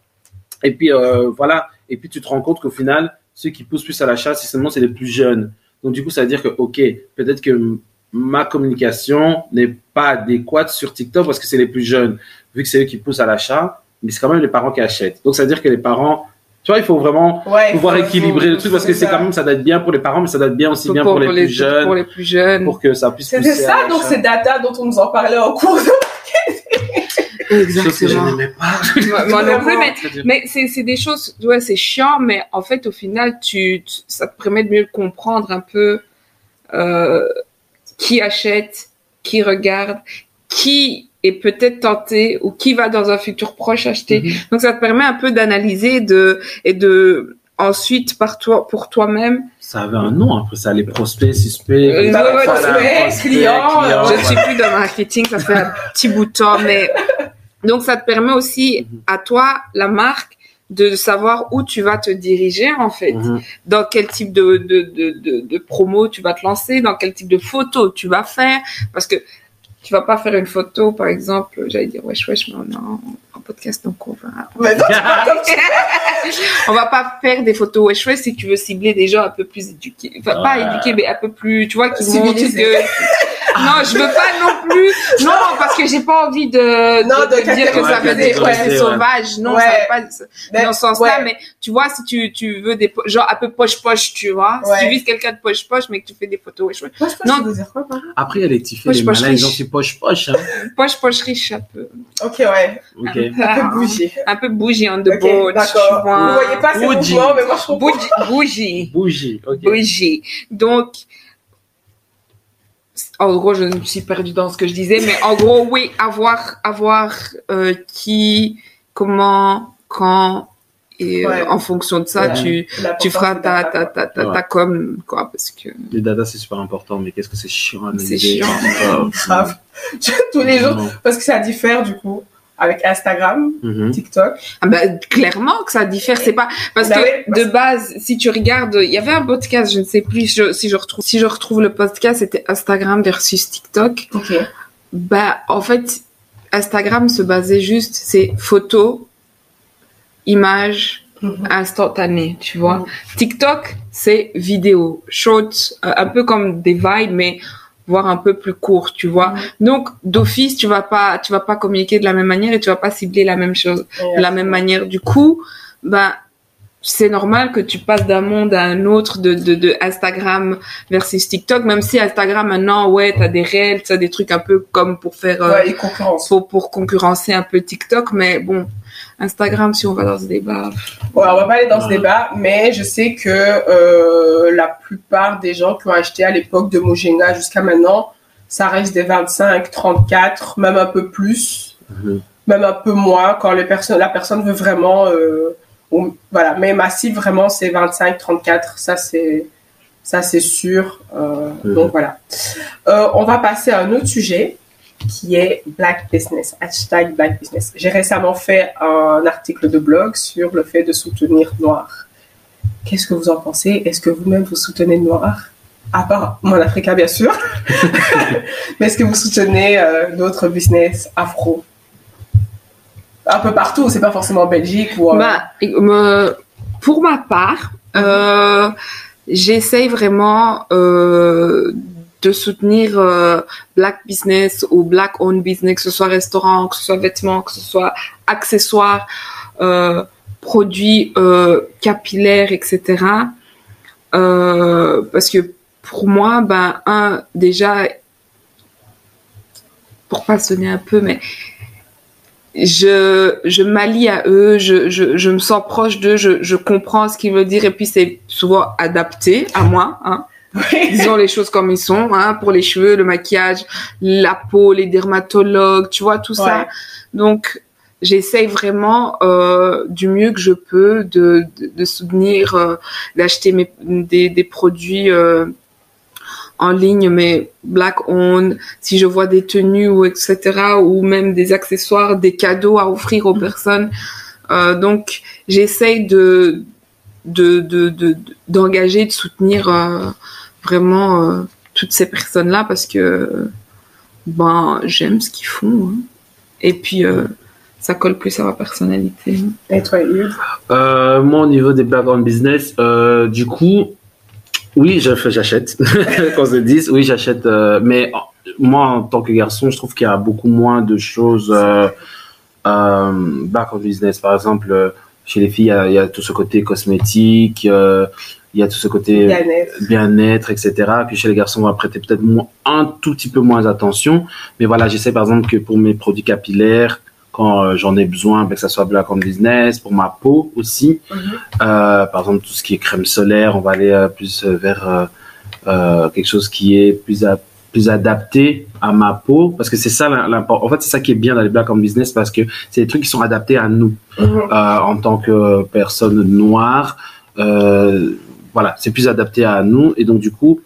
Et puis, euh, voilà. Et puis, tu te rends compte qu'au final, ceux qui poussent plus à l'achat, c'est seulement c'est les plus jeunes. Donc, du coup, ça veut dire que, OK, peut-être que ma communication n'est pas adéquate sur TikTok parce que c'est les plus jeunes, vu que c'est eux qui poussent à l'achat, mais c'est quand même les parents qui achètent. Donc, ça veut dire que les parents, tu vois, il faut vraiment Ouais, pouvoir faut- équilibrer faut- le truc parce que c'est quand même, ça doit être bien pour les parents, mais ça doit être bien aussi bien pour, les, plus jeunes, Pour les plus jeunes. pour que ça puisse à ça, donc c'est data dont on nous en parlait en cours. Sauf que je Exactement. n'aimais pas. <laughs> Moi, moi non plus, mais Mais c'est c'est des choses, ouais, c'est chiant, mais en fait, au final, tu, tu- ça te permet de mieux comprendre un peu euh, qui achète, qui regarde, qui est peut-être tenté ou qui va dans un futur proche acheter. Mhm. Donc, ça te permet un peu d'analyser de et de ensuite par toi pour toi-même. Ça avait un nom après ça, les prospects, suspects. Euh, Bah, ouais, ouais, prospect, prospects, client, euh, Je ne voilà. suis plus dans le marketing, ça fait un petit bout de temps, mais <laughs> donc ça te permet aussi Mhm. à toi, la marque, de savoir où tu vas te diriger en fait. Mhm. dans quel type de, de, de, de, de promo tu vas te lancer, dans quel type de photo tu vas faire, parce que tu vas pas faire une photo, par exemple, j'allais dire wesh wesh, mais on est en, podcast, donc on va, Mais non, on va pas faire des photos wesh wesh si tu veux cibler des gens un peu plus éduqués, enfin pas éduqués, mais un peu plus, tu vois, qui montrent Civilisés. que, non, je veux pas non plus. Non, parce que j'ai pas envie de, Non, de, de de dire que ça veut dire que catégoriser, c'est ouais. sauvage. Non, Ouais. ça veut pas Mais- dans ce sens-là. ouais. Mais tu vois, si tu, tu veux des, genre un peu poche-poche, tu vois. Si Ouais. tu vises quelqu'un de poche-poche, mais que tu fais des photos, wesh, wesh. Non. ça veut dire quoi, Après, il y a les petits faits, les malins, ils ont ces poche-poche. Hein. Poche-poche riche, un peu. Ok, ouais. Ok. Un peu bougie. Un peu bougie en de Ok, boat, tu d'accord. Vous voyez pas ces mouvements, mais moi, je comprends. Bougie. Bougie. Bougie, ok. bougie. Donc, en gros, je me suis perdue dans ce que je disais, mais en gros, oui, avoir, avoir euh, qui, comment, quand, et euh, en fonction de ça, Ouais. tu, tu feras c'est ta, ta, ta, ta, ta Ouais. com, quoi, parce que Les data, c'est super important, mais qu'est-ce que c'est chiant à C'est analyser. chiant. Oh, <laughs> Grave. <laughs> Tous les jours. Parce que ça diffère, du coup, avec Instagram, Mhm. TikTok. ah ben, clairement que ça diffère, c'est pas parce Bah que oui, parce- de base, si tu regardes, il y avait un podcast, je ne sais plus je- si je retrouve, si je retrouve le podcast, c'était Instagram versus TikTok. Ok. Bah, en fait, Instagram se basait juste, c'est photos, images, Mhm. instantanées, tu vois. Mhm. TikTok, c'est vidéo, short, euh, un peu comme des vibes, mais voire un peu plus court, tu vois. Mhm. Donc, d'office, tu vas pas, tu vas pas communiquer de la même manière et tu vas pas cibler la même chose de la même manière. Du coup, ben, c'est normal que tu passes d'un monde à un autre de, de, de Instagram versus TikTok, même si Instagram maintenant, ouais, t'as des réels, t'as des trucs un peu comme pour faire, euh, Ouais, pour concurrencer un peu TikTok, mais bon, Instagram, si on va dans ce débat, Ouais, on va pas aller dans ce débat, mais je sais que euh, la plupart des gens qui ont acheté à l'époque de Mojenga jusqu'à maintenant, ça reste des 25, 34, même un peu plus, Mhm. même un peu moins quand les la personne veut vraiment, euh, ou- voilà, mais massif vraiment c'est 25, 34, ça c'est, ça c'est sûr. Euh, Mhm. Donc voilà. Euh, on va passer à un autre sujet qui est Black Business, hashtag Black Business. J'ai récemment fait un article de blog sur le fait de soutenir Noir. Qu'est-ce que vous en pensez? Est-ce que vous-même vous soutenez Noir? À part mon Africa, bien sûr. <laughs> Mais est-ce que vous soutenez euh, d'autres business afro? Un peu partout, c'est pas forcément en Belgique ou. Bah, me- pour ma part, euh, j'essaye vraiment euh, de soutenir euh, black business ou black owned business, que ce soit restaurant, que ce soit vêtements, que ce soit accessoires, euh, produits euh, capillaires, etc. Parce que pour moi, ben un déjà, pour pas sonner un peu, mais je, je m'allie à eux, je, je, je me sens proche d'eux, je, je comprends ce qu'ils veulent dire et puis c'est souvent adapté à moi. Hein. Disons les choses comme ils sont, hein, pour les cheveux, le maquillage, la peau, les dermatologues, tu vois, tout ça. Donc, j'essaye vraiment euh, du mieux que je peux de, de, de soutenir, euh, d'acheter mes, des, des produits euh, en ligne, mais black owned, si je vois des tenues ou etc., ou même des accessoires, des cadeaux à offrir aux personnes. Euh, donc, j'essaye de de de de- d'engager, de, soutenir euh, vraiment euh, toutes ces personnes-là parce que ben j'aime ce qu'ils font. hein. Et puis euh, ça colle plus à ma personnalité. Et toi, Yves? Euh, moi, au niveau des black on business, euh, du coup, oui, je j'achète. <laughs> Qu'on se dise, oui, j'achète. euh, mais moi, en tant que garçon, je trouve qu'il y a beaucoup moins de choses euh, euh, back on business. Par exemple, euh, chez les filles, il y a, il y a tout ce côté cosmétique, euh, il y a tout ce côté bien-être, etc. Puis chez les garçons, on va prêter peut-être un tout petit peu moins attention. Mais voilà, j'essaie par exemple que pour mes produits capillaires, quand euh, j'en ai besoin, ben, que ça soit black on business, pour ma peau aussi. Mhm. Euh, par exemple, tout ce qui est crème solaire, on va aller plus vers euh, euh, quelque chose qui est plus à- plus adapté à ma peau parce que c'est ça l'im- l'important en fait c'est ça qui est bien dans les black on business parce que c'est des trucs qui sont adaptés à nous Mhm. euh, en tant que personne noire. Euh, voilà, c'est plus adapté à nous et donc du coup,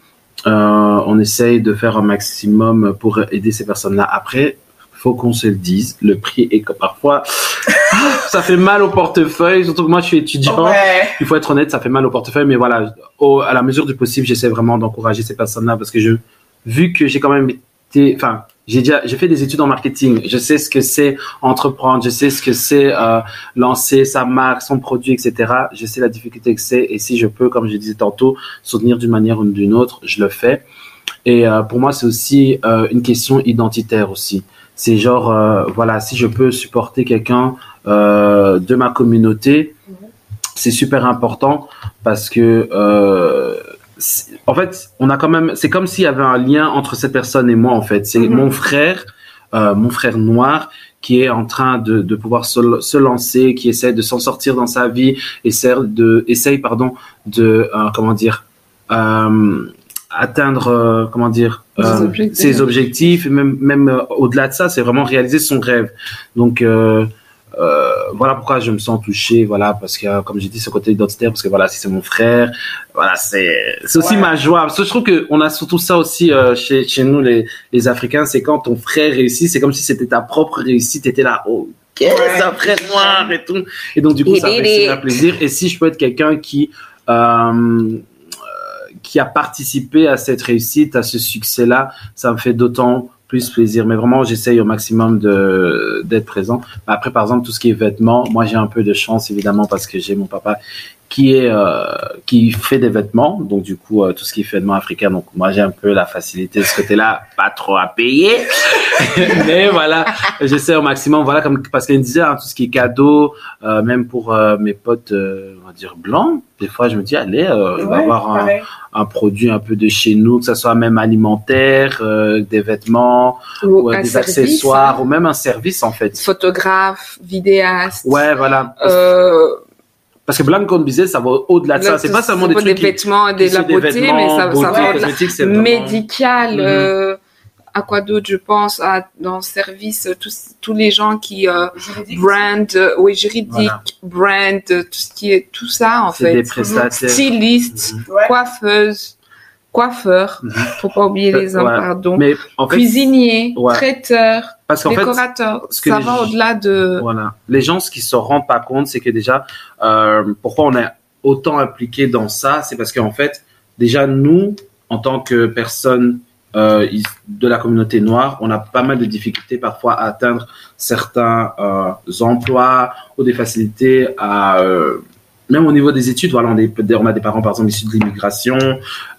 euh, on essaye de faire un maximum pour aider ces personnes-là. Après, faut qu'on se le dise, le prix est que parfois <laughs> ça fait mal au portefeuille, surtout que moi je suis étudiant. Ouais. Il faut être honnête, ça fait mal au portefeuille, mais voilà, au- à la mesure du possible, j'essaie vraiment d'encourager ces personnes-là parce que je, vu que j'ai quand même été, enfin, j'ai déjà, j'ai fait des études en marketing, je sais ce que c'est entreprendre, je sais ce que c'est euh, lancer sa marque, son produit, etc. Je sais la difficulté que c'est, et si je peux, comme je disais tantôt, soutenir d'une manière ou d'une autre, je le fais. Et euh, pour moi, c'est aussi euh, une question identitaire aussi. C'est genre, euh, voilà, si je peux supporter quelqu'un euh, de ma communauté, c'est super important parce que, euh, en fait, on a quand même, c'est comme s'il y avait un lien entre cette personne et moi, en fait. C'est Mhm. mon frère, euh, mon frère noir, qui est en train de, de pouvoir se, se lancer, qui essaie de s'en sortir dans sa vie, essaie de, essaye, pardon, de, euh, comment dire, euh, atteindre, comment dire, Ses objectifs. ses objectifs, et même, même au-delà de ça, c'est vraiment réaliser son rêve. Donc, euh, euh, voilà pourquoi je me sens touché, voilà, parce que, euh, comme j'ai dit, ce côté identitaire, parce que voilà, si c'est mon frère, voilà, c'est, c'est aussi Ouais. ma joie. Parce que je trouve que on a surtout ça aussi euh, chez, chez nous, les, les Africains, c'est quand ton frère réussit, c'est comme si c'était ta propre réussite, t'étais là, ok, c'est un frère noir et tout. Et donc, du coup, ça fait super plaisir. Et si je peux être quelqu'un qui, euh, qui a participé à cette réussite, à ce succès-là, ça me fait d'autant plus plaisir. Mais vraiment, j'essaye au maximum de d'être présent. Après, par exemple, tout ce qui est vêtements, moi j'ai un peu de chance évidemment parce que j'ai mon papa qui est euh, qui fait des vêtements, donc du coup euh, tout ce qui est vêtements africains. Donc moi j'ai un peu la facilité de ce côté-là, pas trop à payer, <laughs> mais voilà, j'essaie au maximum. Voilà comme parce qu'elle me disait hein, tout ce qui est cadeau, euh, même pour euh, mes potes, euh, on va dire blancs. Des fois je me dis allez, euh, on va Ouais, avoir un, un produit un peu de chez nous, que ça soit même alimentaire, euh, des vêtements, Ou des service, accessoires, ou même un service en fait. photographe, vidéaste. Ouais, voilà. Parce que Blanc Business, ça va au-delà de ça. C'est pas seulement des trucs des qui- vêtements et de issus la des beauté, vêtements, mais ça, ça beauté, va au-delà. vraiment- Médical, Mhm. euh, à quoi d'autre je pense à, Dans le service, euh, tous, tous les gens qui... Euh, brand, euh, oui, juridique, Voilà. brand, euh, tout ce qui est... Tout ça, en fait. des prestataires. Styliste, Mhm. Ouais. Coiffeur, <laughs> faut pas oublier les uns, Ouais. pardon. Mais en fait, Cuisinier, Ouais. traiteur, parce fait, décorateur, ça va au-delà de... Voilà. Les gens, ce qu'ils se rendent pas compte, c'est que déjà, euh, pourquoi on est autant impliqué dans ça, c'est parce qu'en fait, déjà nous, en tant que personnes euh, de la communauté noire, on a pas mal de difficultés parfois à atteindre certains euh, emplois ou des facilités à euh, même au niveau des études. Voilà, on, est- on a des parents par exemple issus de l'immigration.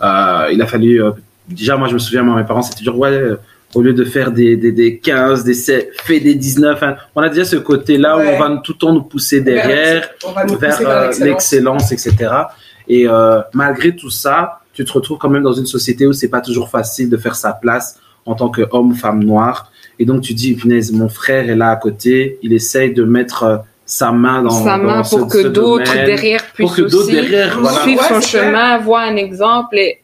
Euh, il a fallu euh, déjà, moi je me souviens, moi, mes parents c'était toujours ouais. euh, au lieu de faire des, des, des 15, des 7, fais des 19. hein. On a déjà ce côté-là Ouais. où on va tout le temps nous pousser derrière On va nous vers l'excellence. etc. Et malgré tout ça, tu te retrouves quand même dans une société où c'est pas toujours facile de faire sa place en tant qu'homme femme noire. Et donc tu dis, punaise, mon frère est là à côté, il essaye de mettre sa main dans, sa main dans ce- pour que ce d'autres domaine, derrière puissent pour que d'autres aussi derrière, voilà. suivre Ouais, son chemin, voir un exemple et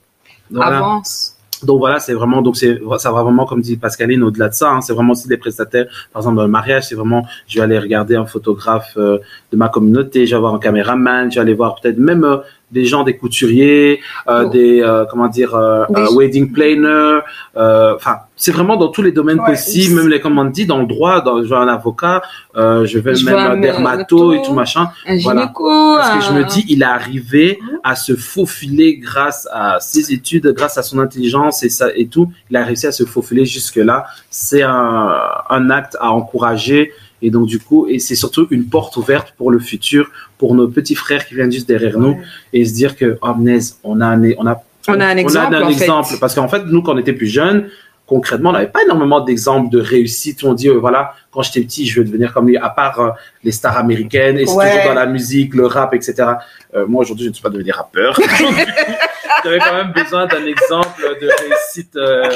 Voilà. avance. Donc voilà, c'est vraiment donc c'est ça va vraiment comme dit Pascaline au-delà de ça, hein, c'est vraiment aussi des prestataires. Par exemple dans le mariage, c'est vraiment je vais aller regarder un photographe euh, de ma communauté, je vais voir un caméraman, je vais aller voir peut-être même euh, des gens, des couturiers, euh, Oh. des euh, comment dire euh, Des- un wedding planner. euh, Enfin, c'est vraiment dans tous les domaines Ouais, possibles, même les comme on dit dans le droit, dans, je veux un avocat, euh, je veux Je même un dermato et tout machin. Un Voilà. gynéco. Parce que je me dis, il est arrivé à se faufiler grâce à ses études, grâce à son intelligence et ça et tout. Il a réussi à se faufiler jusque là. C'est un, un acte à encourager. Et donc, du coup, et c'est surtout une porte ouverte pour le futur, pour nos petits frères qui viennent juste derrière nous et se dire que, oh, punaise, on a un, on a, On a un exemple, un en fait. exemple. Parce qu'en fait, nous, quand on était plus jeunes, concrètement, on n'avait pas énormément d'exemples de réussite. où On dit, euh, voilà, quand j'étais petit, je veux devenir comme lui, à part euh, les stars américaines, et c'est Ouais. toujours dans la musique, le rap, etc. Euh, moi, aujourd'hui, je ne suis pas devenu rappeur. <laughs> <laughs> <laughs> J'avais quand même besoin d'un exemple de réussite. euh,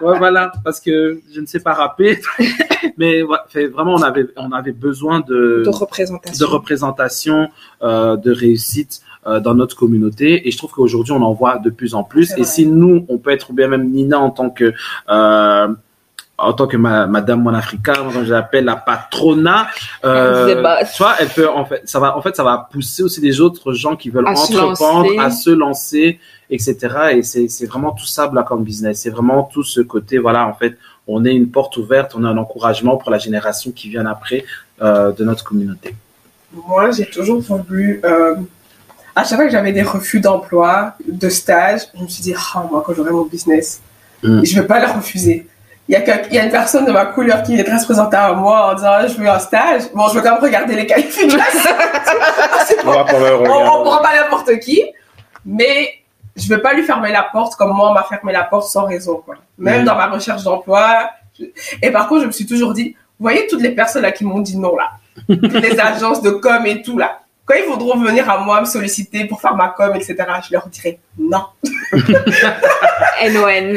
ouais, voilà, parce que je ne sais pas rapper. <laughs> Mais ouais, fait, vraiment, on avait, on avait besoin de, de représentation. de représentation, euh, de réussite euh, dans notre communauté. Et je trouve qu'aujourd'hui, on en voit de plus en plus. Et si nous, on peut être, ou bien même Nina en tant que... Euh, en tant que ma, Madame Mon Africa, comme je l'appelle la patrona, euh, Elle boss. tu vois, elle peut en fait, ça va, en fait, ça va pousser aussi les autres gens qui veulent À entreprendre, à se lancer, etc. Et c'est, vraiment tout ça Black on Business. C'est vraiment tout ce côté, voilà, en fait, on est une porte ouverte, on est un encouragement pour la génération qui vient après euh, de notre communauté. Moi, j'ai toujours voulu. euh, à chaque fois que j'avais des refus d'emploi, de stage, je me suis dit, ah, moi, quand j'aurai mon business, Mm. je ne vais pas le refuser. Il y, a il y a une personne de ma couleur qui est très se présenter à moi en disant, je veux un stage. Bon, je veux quand même regarder les qualifications. <laughs> On on prend pas n'importe qui, mais je vais pas lui fermer la porte comme moi on m'a fermé la porte sans raison quoi. Même dans ma recherche d'emploi. je- Et par contre, je me suis toujours dit, vous voyez toutes les personnes là qui m'ont dit non là, <laughs> toutes les agences de com et tout là. Quand ils voudront venir à moi me solliciter pour faire ma com, etc., je leur dirai non. <laughs> NON.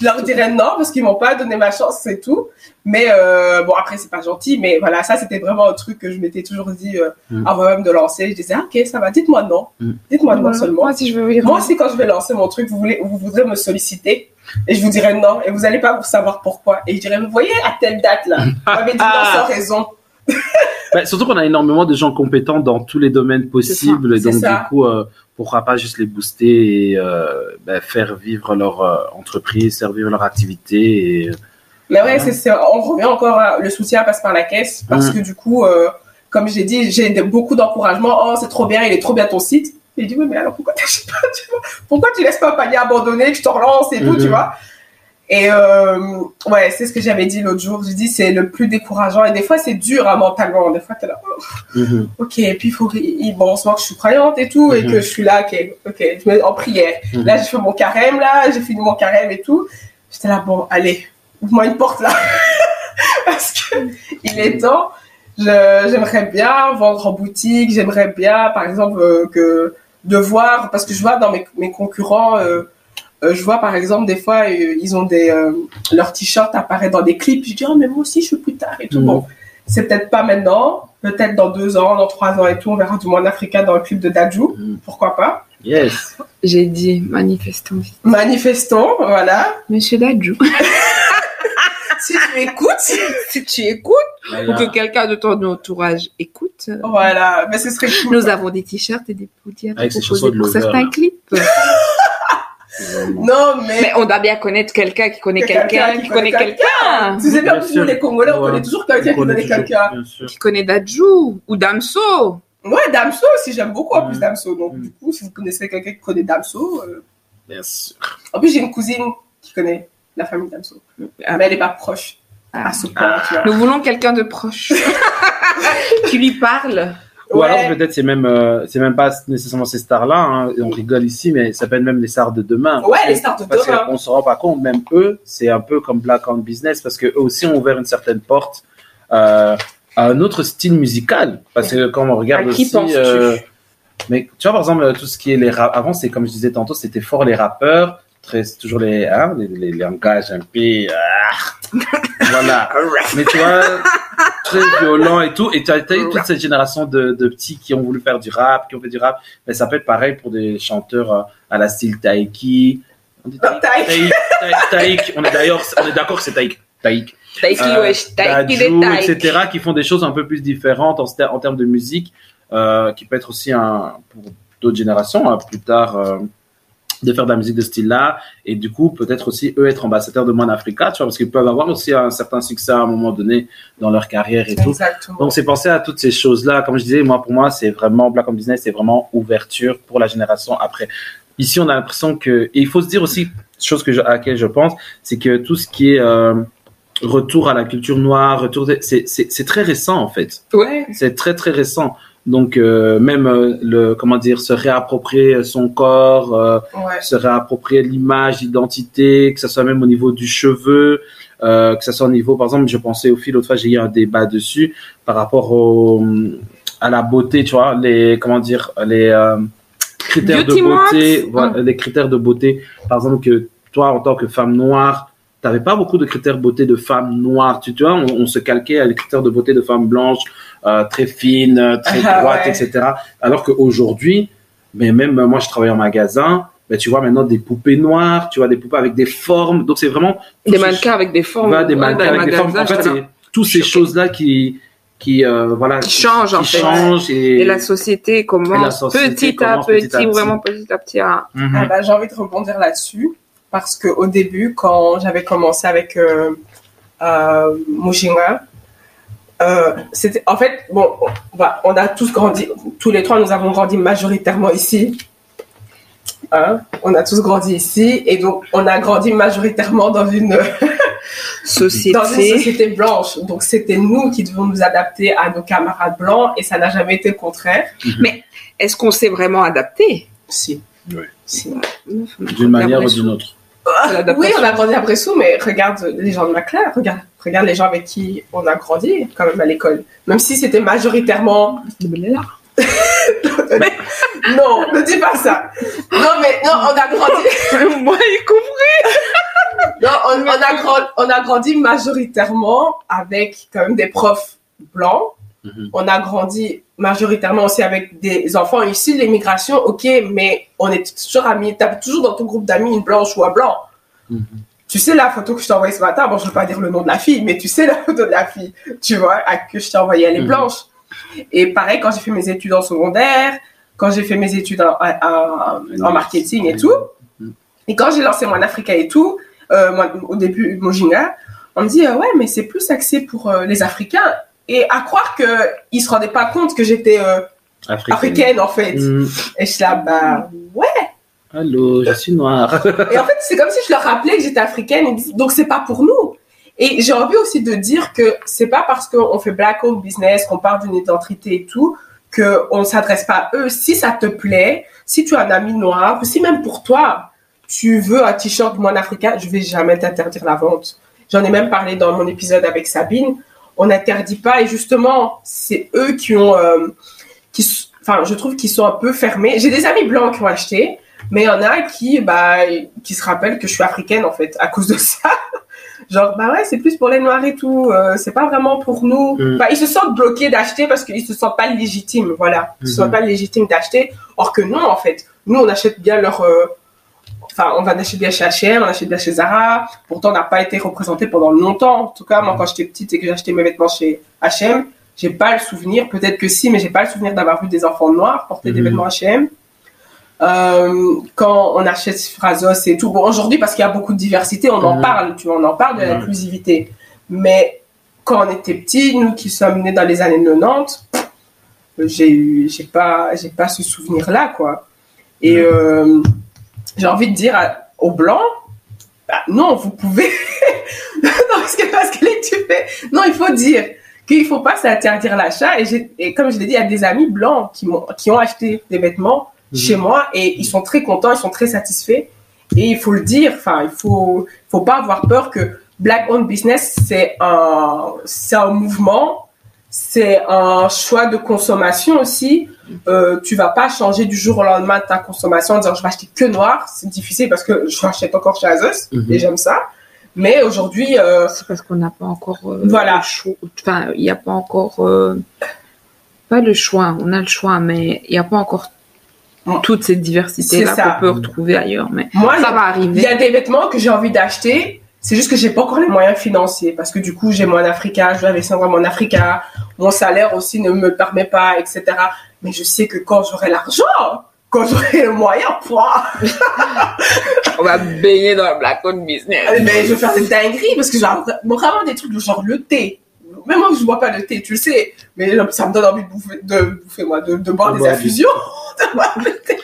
Je leur dirais non parce qu'ils m'ont pas donné ma chance, c'est tout. Mais euh, bon, après, c'est pas gentil, mais voilà, ça, c'était vraiment un truc que je m'étais toujours dit euh, Mm. avant même de lancer. Je disais, ah, ok, ça va, dites-moi non. Mm. Dites-moi non seulement. Moi, si je veux venir. Moi aussi, quand je vais lancer mon truc, vous, voulez, vous voudrez me solliciter et je vous dirai non et vous n'allez pas vous savoir pourquoi. Et je dirais, vous voyez, à telle date là, vous m'avez dit non sans raison. Bah, surtout qu'on a énormément de gens compétents dans tous les domaines possibles, et donc ça. du coup, euh, pourquoi pas juste les booster et euh, bah, faire vivre leur euh, entreprise, faire vivre leur activité. Et... Mais ouais, c'est, c'est- on revient encore à le soutien passe par la caisse parce Mm. que du coup, euh, comme j'ai dit, j'ai beaucoup d'encouragement. Oh, c'est trop bien, il est trop bien ton site. Et je dis, oui, mais alors pourquoi t'achètes pas, tu vois? Pourquoi tu laisses pas un panier abandonné, que je te relance et tout, tu vois? Et euh, ouais, c'est ce que j'avais dit l'autre jour. Je dis, c'est le plus décourageant. Et des fois, c'est dur hein, mentalement. Des fois, t'es là, oh, Mhm. ok, et puis il faut, bon, on se voit que je suis croyante et tout, et Mhm. que je suis là, ok, ok, je mets en prière. Mhm. Là, j'ai fait mon carême, là, j'ai fini mon carême et tout. J'étais là, bon, allez, ouvre-moi une porte là. <laughs> Parce que il est temps. J'aimerais bien vendre en boutique, j'aimerais bien, par exemple, euh, que de voir, parce que je vois dans mes, mes concurrents, euh, je vois par exemple des fois, euh, ils ont des, euh, leur t-shirt apparaît dans des clips. Je dis, oh, mais moi aussi, je suis plus tard et tout. Mhm. Bon, c'est peut-être pas maintenant, peut-être dans deux ans, dans trois ans et tout, on verra du moins Africa dans le clip de Dajou, Mhm. pourquoi pas? Yes. J'ai dit manifestons vite. Manifestons, voilà. Monsieur Dadjou. <laughs> <laughs> Si tu écoutes, si tu écoutes, ou que quelqu'un de ton entourage écoute, euh, voilà, mais ce serait cool. nous avons des t-shirts et des chansons de pour certains là. <laughs> Non, mais, Mais on doit bien connaître quelqu'un qui connaît Quelqu'un quelqu'un qui qui connaît connaît quelqu'un. tu sais bien nous, les Congolais, on Ouais. connaît toujours quelqu'un qui On connaît quelqu'un. Qui connaît Dadjou ou Damso. Ouais, Damso aussi, j'aime beaucoup en plus Mm. Damso. Donc, Mm. du coup, si vous connaissez quelqu'un qui connaît Damso, euh, Bien sûr. en plus, j'ai une cousine qui connaît la famille Damso. Ah. Mais elle n'est pas proche Ah. à ce point, tu vois. Nous voulons quelqu'un de proche. <laughs> qui lui parle. Ou Ouais. alors peut-être c'est même euh, c'est même pas nécessairement ces stars-là. Hein, on rigole ici, mais ça peut être même les stars de demain. Ouais, les stars de Parce demain. qu'on se rend pas compte, même eux, c'est un peu comme Black on Business, parce que eux aussi ont ouvert une certaine porte euh, à un autre style musical. Parce que quand on regarde À qui aussi, euh, mais tu vois par exemple tout ce qui est les rap, avant c'est comme je disais tantôt, c'était fort les rappeurs, très c'est toujours les hein, les, les, langages un peu ah, voilà. <laughs> Mais tu vois très violent et tout, et tu as, t'as eu toute cette génération de, de petits qui ont voulu faire du rap, qui ont fait du rap. Mais ça peut être pareil pour des chanteurs euh, à la style Taiki. On dit Taïk, Taïk. Taïk, Taïk, Taïk. On est d'ailleurs, on est d'accord que c'est Taïk. Taïk. Euh, wesh, Taiki. etc., qui font des choses un peu plus différentes en, en termes de musique, euh, qui peut être aussi un, pour d'autres générations, hein, plus tard, euh, de faire de la musique de ce style-là, et du coup, peut-être aussi, eux, être ambassadeurs de One Africa, tu vois, parce qu'ils peuvent avoir aussi un certain succès à un moment donné dans leur carrière et tout. Exactement. Donc, c'est penser à toutes ces choses-là. Comme je disais, moi, pour moi, c'est vraiment Black on Business, c'est vraiment ouverture pour la génération après. Ici, on a l'impression que, et il faut se dire aussi, chose que je- à laquelle je pense, c'est que tout ce qui est euh, retour à la culture noire, retour, de- c'est c'est- c'est très récent en fait. Ouais. C'est très très récent. Donc euh, même euh, le comment dire se réapproprier son corps, euh, Ouais. se réapproprier l'image, l'identité, que ce soit même au niveau du cheveu, euh, que ce soit au niveau, par exemple, je pensais au fil l'autre fois, j'ai eu un débat dessus par rapport au, à la beauté, tu vois, les comment dire, les euh, critères Beauty de beauté, voilà, les critères de beauté, par exemple que toi en tant que femme noire T'avais pas beaucoup de critères de beauté de femmes noires, tu, tu vois, on, on se calquait à les critères de beauté de femmes blanches, euh, très fines, euh, très Ah, droites, ouais. etc. Alors qu'aujourd'hui, mais même moi, je travaille en magasin, ben, tu vois maintenant des poupées noires, tu vois des poupées avec des formes. Donc c'est vraiment Des mannequins avec des formes. Voilà, des Ouais, mannequins les avec des formes. En fait, c'est toutes ces choses-là qui qui euh, voilà Qui changent, en fait. changent et, Et la société la société petit à petit, petit à petit. vraiment petit à petit à... Mhm. Ah bah, j'ai envie de rebondir là-dessus parce que au début, quand j'avais commencé avec euh, euh, Mujinga, euh, c'était en fait bon, on, va- on a tous grandi, tous les trois, nous avons grandi majoritairement ici. Hein, on a tous grandi ici et donc on a grandi majoritairement dans une <laughs> dans une société. société blanche. Donc c'était nous qui devons nous adapter à nos camarades blancs et ça n'a jamais été le contraire. Est-ce qu'on s'est vraiment adapté? Si. Oui. D'une manière ou d'une autre. Oui, on a grandi à Bressou, mais regarde les gens de ma classe, regarde, regarde les gens avec qui on a grandi quand même à l'école. Même si c'était majoritairement <laughs> non, ne dis pas ça. Non, mais non, on a grandi. Moi, y compris. Non, on, on a grandi, on a grandi majoritairement avec quand même des profs blancs. Mhm. On a grandi majoritairement aussi avec des enfants issus de l'immigration, ok, mais on est toujours amis. T'as toujours dans ton groupe d'amis une blanche ou un blanc. Mhm. Tu sais la photo que je t'ai envoyée ce matin, bon, je ne veux pas dire le nom de la fille, mais tu sais <laughs> la photo de la fille, tu vois, à- que je t'ai envoyée, elle est Mhm. blanche. Et pareil, quand j'ai fait mes études en secondaire, quand j'ai fait mes études en, en- en marketing et tout, Mhm. et quand j'ai lancé mon Africa et tout, euh, moi, au début, Mojinga, on me dit, euh, ouais, mais c'est plus axé pour euh, les Africains. Et à croire qu'ils se rendaient pas compte que j'étais Africaine. africaine, en fait. Mhm. Et je suis là, bah, ouais. Allô, je suis noire. <laughs> Et en fait, c'est comme si je leur rappelais que j'étais africaine. Ils disent, donc, c'est pas pour nous. Et j'ai envie aussi de dire que c'est pas parce qu'on fait black owned business, qu'on parle d'une identité et tout, qu'on ne s'adresse pas à eux. Si ça te plaît, si tu as un ami noir, ou si même pour toi, tu veux un t-shirt moine africain, je vais jamais t'interdire la vente. J'en ai même parlé dans mon épisode avec Sabine. On n'interdit pas et justement, c'est eux qui ont, euh, qui, enfin, je trouve qu'ils sont un peu fermés. J'ai des amis blancs qui ont acheté, mais il y en a qui, bah, qui se rappellent que je suis africaine en fait à cause de <laughs> ça. Genre, bah ouais, c'est plus pour les noirs et tout. euh, c'est pas vraiment pour nous. Mm. Bah, ils se sentent bloqués d'acheter parce qu'ils se sentent pas légitimes. Voilà, ils se sentent Mhm. pas légitimes d'acheter. Or que non, en fait, nous on achète bien leur. euh, Enfin, on va acheter bien chez H&M, on achète bien chez Zara. Pourtant, on n'a pas été représenté pendant longtemps. En tout cas, moi, quand j'étais petite et que j'achetais mes vêtements chez H&M, j'ai pas le souvenir. Peut-être que si, mais j'ai pas le souvenir d'avoir vu des enfants noirs porter des Mhm. vêtements H&M. Euh, quand on achète Phrasos et tout. Bon, aujourd'hui, parce qu'il y a beaucoup de diversité, on en Mhm. parle, tu vois, on en parle de Mhm. l'inclusivité. Mais quand on était petits, nous qui sommes nés dans les années 90, j'ai eu, j'ai pas, j'ai pas ce souvenir-là, quoi. Et Mhm. euh, j'ai envie de dire à- aux blancs, bah, non, vous pouvez. <laughs> non, parce que, parce que là, tu fais. Non, il faut dire qu'il faut pas s'interdire l'achat. Et, et comme je l'ai dit, il y a des amis blancs qui, m'ont, qui ont acheté des vêtements Chez moi et ils sont très contents, ils sont très satisfaits. Et il faut le dire, enfin, il faut, faut pas avoir peur que Black Owned Business, c'est un, c'est un mouvement, c'est un choix de consommation aussi. Euh, tu vas pas changer du jour au lendemain ta consommation en disant je vais acheter que noir. C'est difficile parce que je achète encore chez Asos Mhm. et j'aime ça. Mais aujourd'hui, euh, C'est parce qu'on n'a pas encore euh, Voilà. le choix. Enfin, il n'y a pas encore euh, pas le choix. On a le choix, mais il n'y a pas encore. Toute cette diversité là qu'on peut retrouver ailleurs. Mais moi, ça va il arriver. y a des vêtements que j'ai envie d'acheter. C'est juste que j'ai pas encore les moyens financiers parce que du coup, j'ai mon Africa, je dois investir dans mon Africa. Mon salaire aussi ne me permet pas, etc. Mais je sais que quand j'aurai l'argent, quand j'aurai le moyen, pouah, <laughs> On va baigner dans le black owned business. Ben, je vais faire des dingueries parce que j'ai vraiment des trucs du genre le thé. Même moi, je bois pas le thé, tu le sais. Mais ça me donne envie de bouffer, de bouffer moi, de, de boire De des infusions. <laughs> de boire le thé.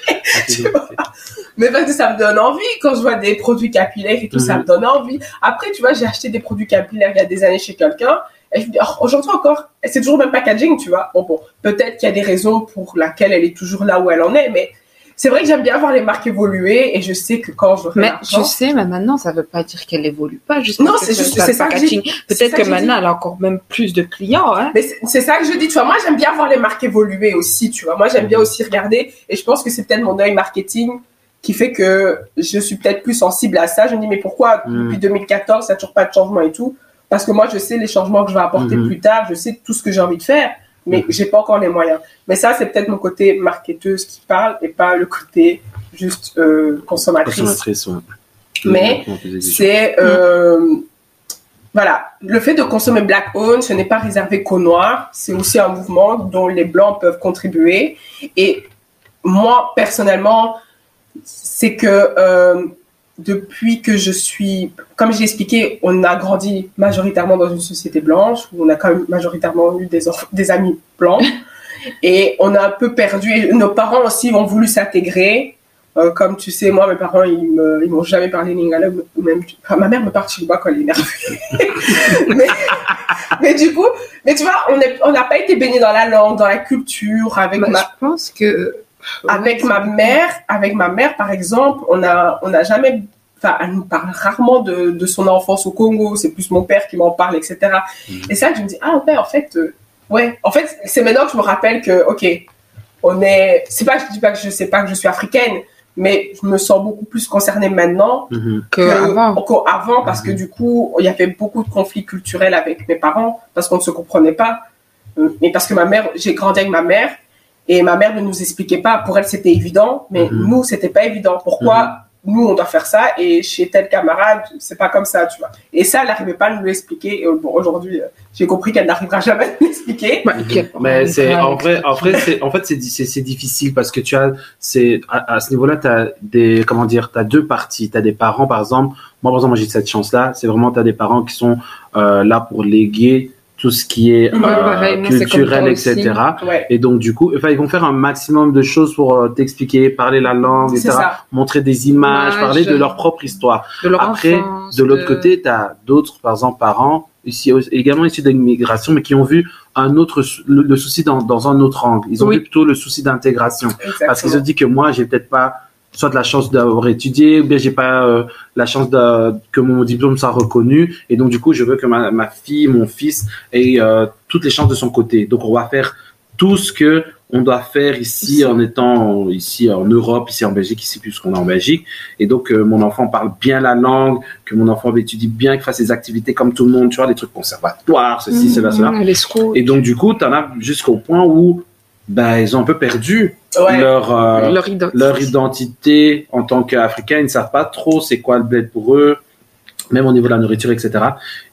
Mais parce que ça me donne envie. Quand je vois des produits capillaires et tout, ça Mhm. me donne envie. Après, tu vois, j'ai acheté des produits capillaires il y a des années chez quelqu'un. Et je me dis, oh, aujourd'hui encore, c'est toujours le même packaging, tu vois. Bon, bon, peut-être qu'il y a des raisons pour lesquelles elle est toujours là où elle en est, mais c'est vrai que j'aime bien voir les marques évoluer et je sais que quand j'aurai Mais tu sais, mais maintenant, ça veut pas dire qu'elle évolue pas. Juste Non, c'est juste- ça, c'est ça que ça Peut-être que maintenant, dit. elle a encore même plus de clients. Hein. Mais c'est- ça que je dis, tu vois. Moi, j'aime bien voir les marques évoluer aussi, tu vois. Moi, j'aime bien aussi regarder. Et je pense que c'est peut-être mon œil marketing qui fait que je suis peut-être plus sensible à ça. Je me dis, mais pourquoi Mm. depuis 2014, il n'y a toujours pas de changement et tout? Parce que moi, je sais les changements que je vais apporter Mhm. plus tard. Je sais tout ce que j'ai envie de faire. Mais Mhm. j'ai pas encore les moyens. Mais ça, c'est peut-être mon côté marketeuse qui parle et pas le côté juste euh, consommatrice. Consommatrice, ouais. Mais c'est euh, voilà le fait de consommer black owned ce n'est pas réservé qu'aux noirs c'est aussi un mouvement dont les blancs peuvent contribuer et moi personnellement c'est que euh, depuis que je suis comme j'ai expliqué on a grandi majoritairement dans une société blanche où on a quand même majoritairement eu des, amis blancs <laughs> et on a un peu perdu et nos parents aussi ont voulu s'intégrer euh, comme tu sais, moi, mes parents, ils ils m'ont jamais parlé lingala, ou même, enfin, ma mère me parle chinois quand elle est énervée. <laughs> mais, mais du coup, mais tu vois, on n'a pas été baigné dans la langue, dans la culture, avec Bah, ma, Je pense que avec ma mère, avec ma mère, par exemple, on a, on n'a jamais, enfin, elle nous parle rarement de, de son enfance au Congo. C'est plus mon père qui m'en parle, etc. Et ça, je me dis, ah ouais, en fait, euh, ouais, en fait, c'est maintenant que je me rappelle que, ok, on est, c'est pas, je dis pas que je sais pas que je suis africaine, mais je me sens beaucoup plus concernée maintenant Mhm. Que que avant. encore avant parce que du coup il y avait beaucoup de conflits culturels avec mes parents parce qu'on ne se comprenait pas Euh, mais parce que ma mère j'ai grandi avec ma mère et ma mère ne nous expliquait pas. Pour elle c'était évident mais Mhm. nous c'était pas évident. Pourquoi nous on doit faire ça? Et chez tel camarade c'est pas comme ça tu vois. Et ça elle n'arrivait pas à nous l'expliquer. Et bon aujourd'hui euh, j'ai compris qu'elle n'arrivera <laughs> jamais à nous l'expliquer. Puis, Mais c'est en vrai, en vrai, c'est en fait c'est c'est c'est difficile parce que tu as c'est à, à ce niveau-là tu as des comment dire, tu as deux parties, tu as des parents par exemple, moi par exemple moi j'ai cette chance-là, c'est vraiment tu as des parents qui sont euh, là pour léguer tout ce qui est Ouais, euh, pareil, culturel etc. ouais Et donc du coup, enfin ils vont faire un maximum de choses pour euh, t'expliquer, parler la langue, etc. ça Montrer des images, parler de leur propre histoire. de leur Après, enfance, De l'autre côté, tu as d'autres, par exemple, parents, ici, également issus de l'immigration, mais qui ont vu un autre, le, le souci dans, dans un autre angle. Ils ont Oui. vu plutôt le souci d'intégration. Parce qu'ils se disent que moi, j'ai peut-être pas soit de la chance d'avoir étudié, ou bien j'ai pas euh, la chance de, que mon diplôme soit reconnu. Et donc, du coup, je veux que ma, ma fille, mon fils ait euh, toutes les chances de son côté. Donc, on va faire tout ce que on doit faire ici en étant ici en Europe, ici en Belgique, ici puisqu'on est en Belgique. Et donc, euh, mon enfant parle bien la langue, que mon enfant étudie bien, qu'il fasse ses activités comme tout le monde, tu vois, des trucs conservatoires, ceci, cela, cela. Mmh, les scouts. Et donc, du coup, tu en as jusqu'au point où ben, ils ont un peu perdu ouais leur, euh, leur identité. leur identité en tant qu'Africains. Ils ne savent pas trop c'est quoi le bled pour eux, même au niveau de la nourriture, etc.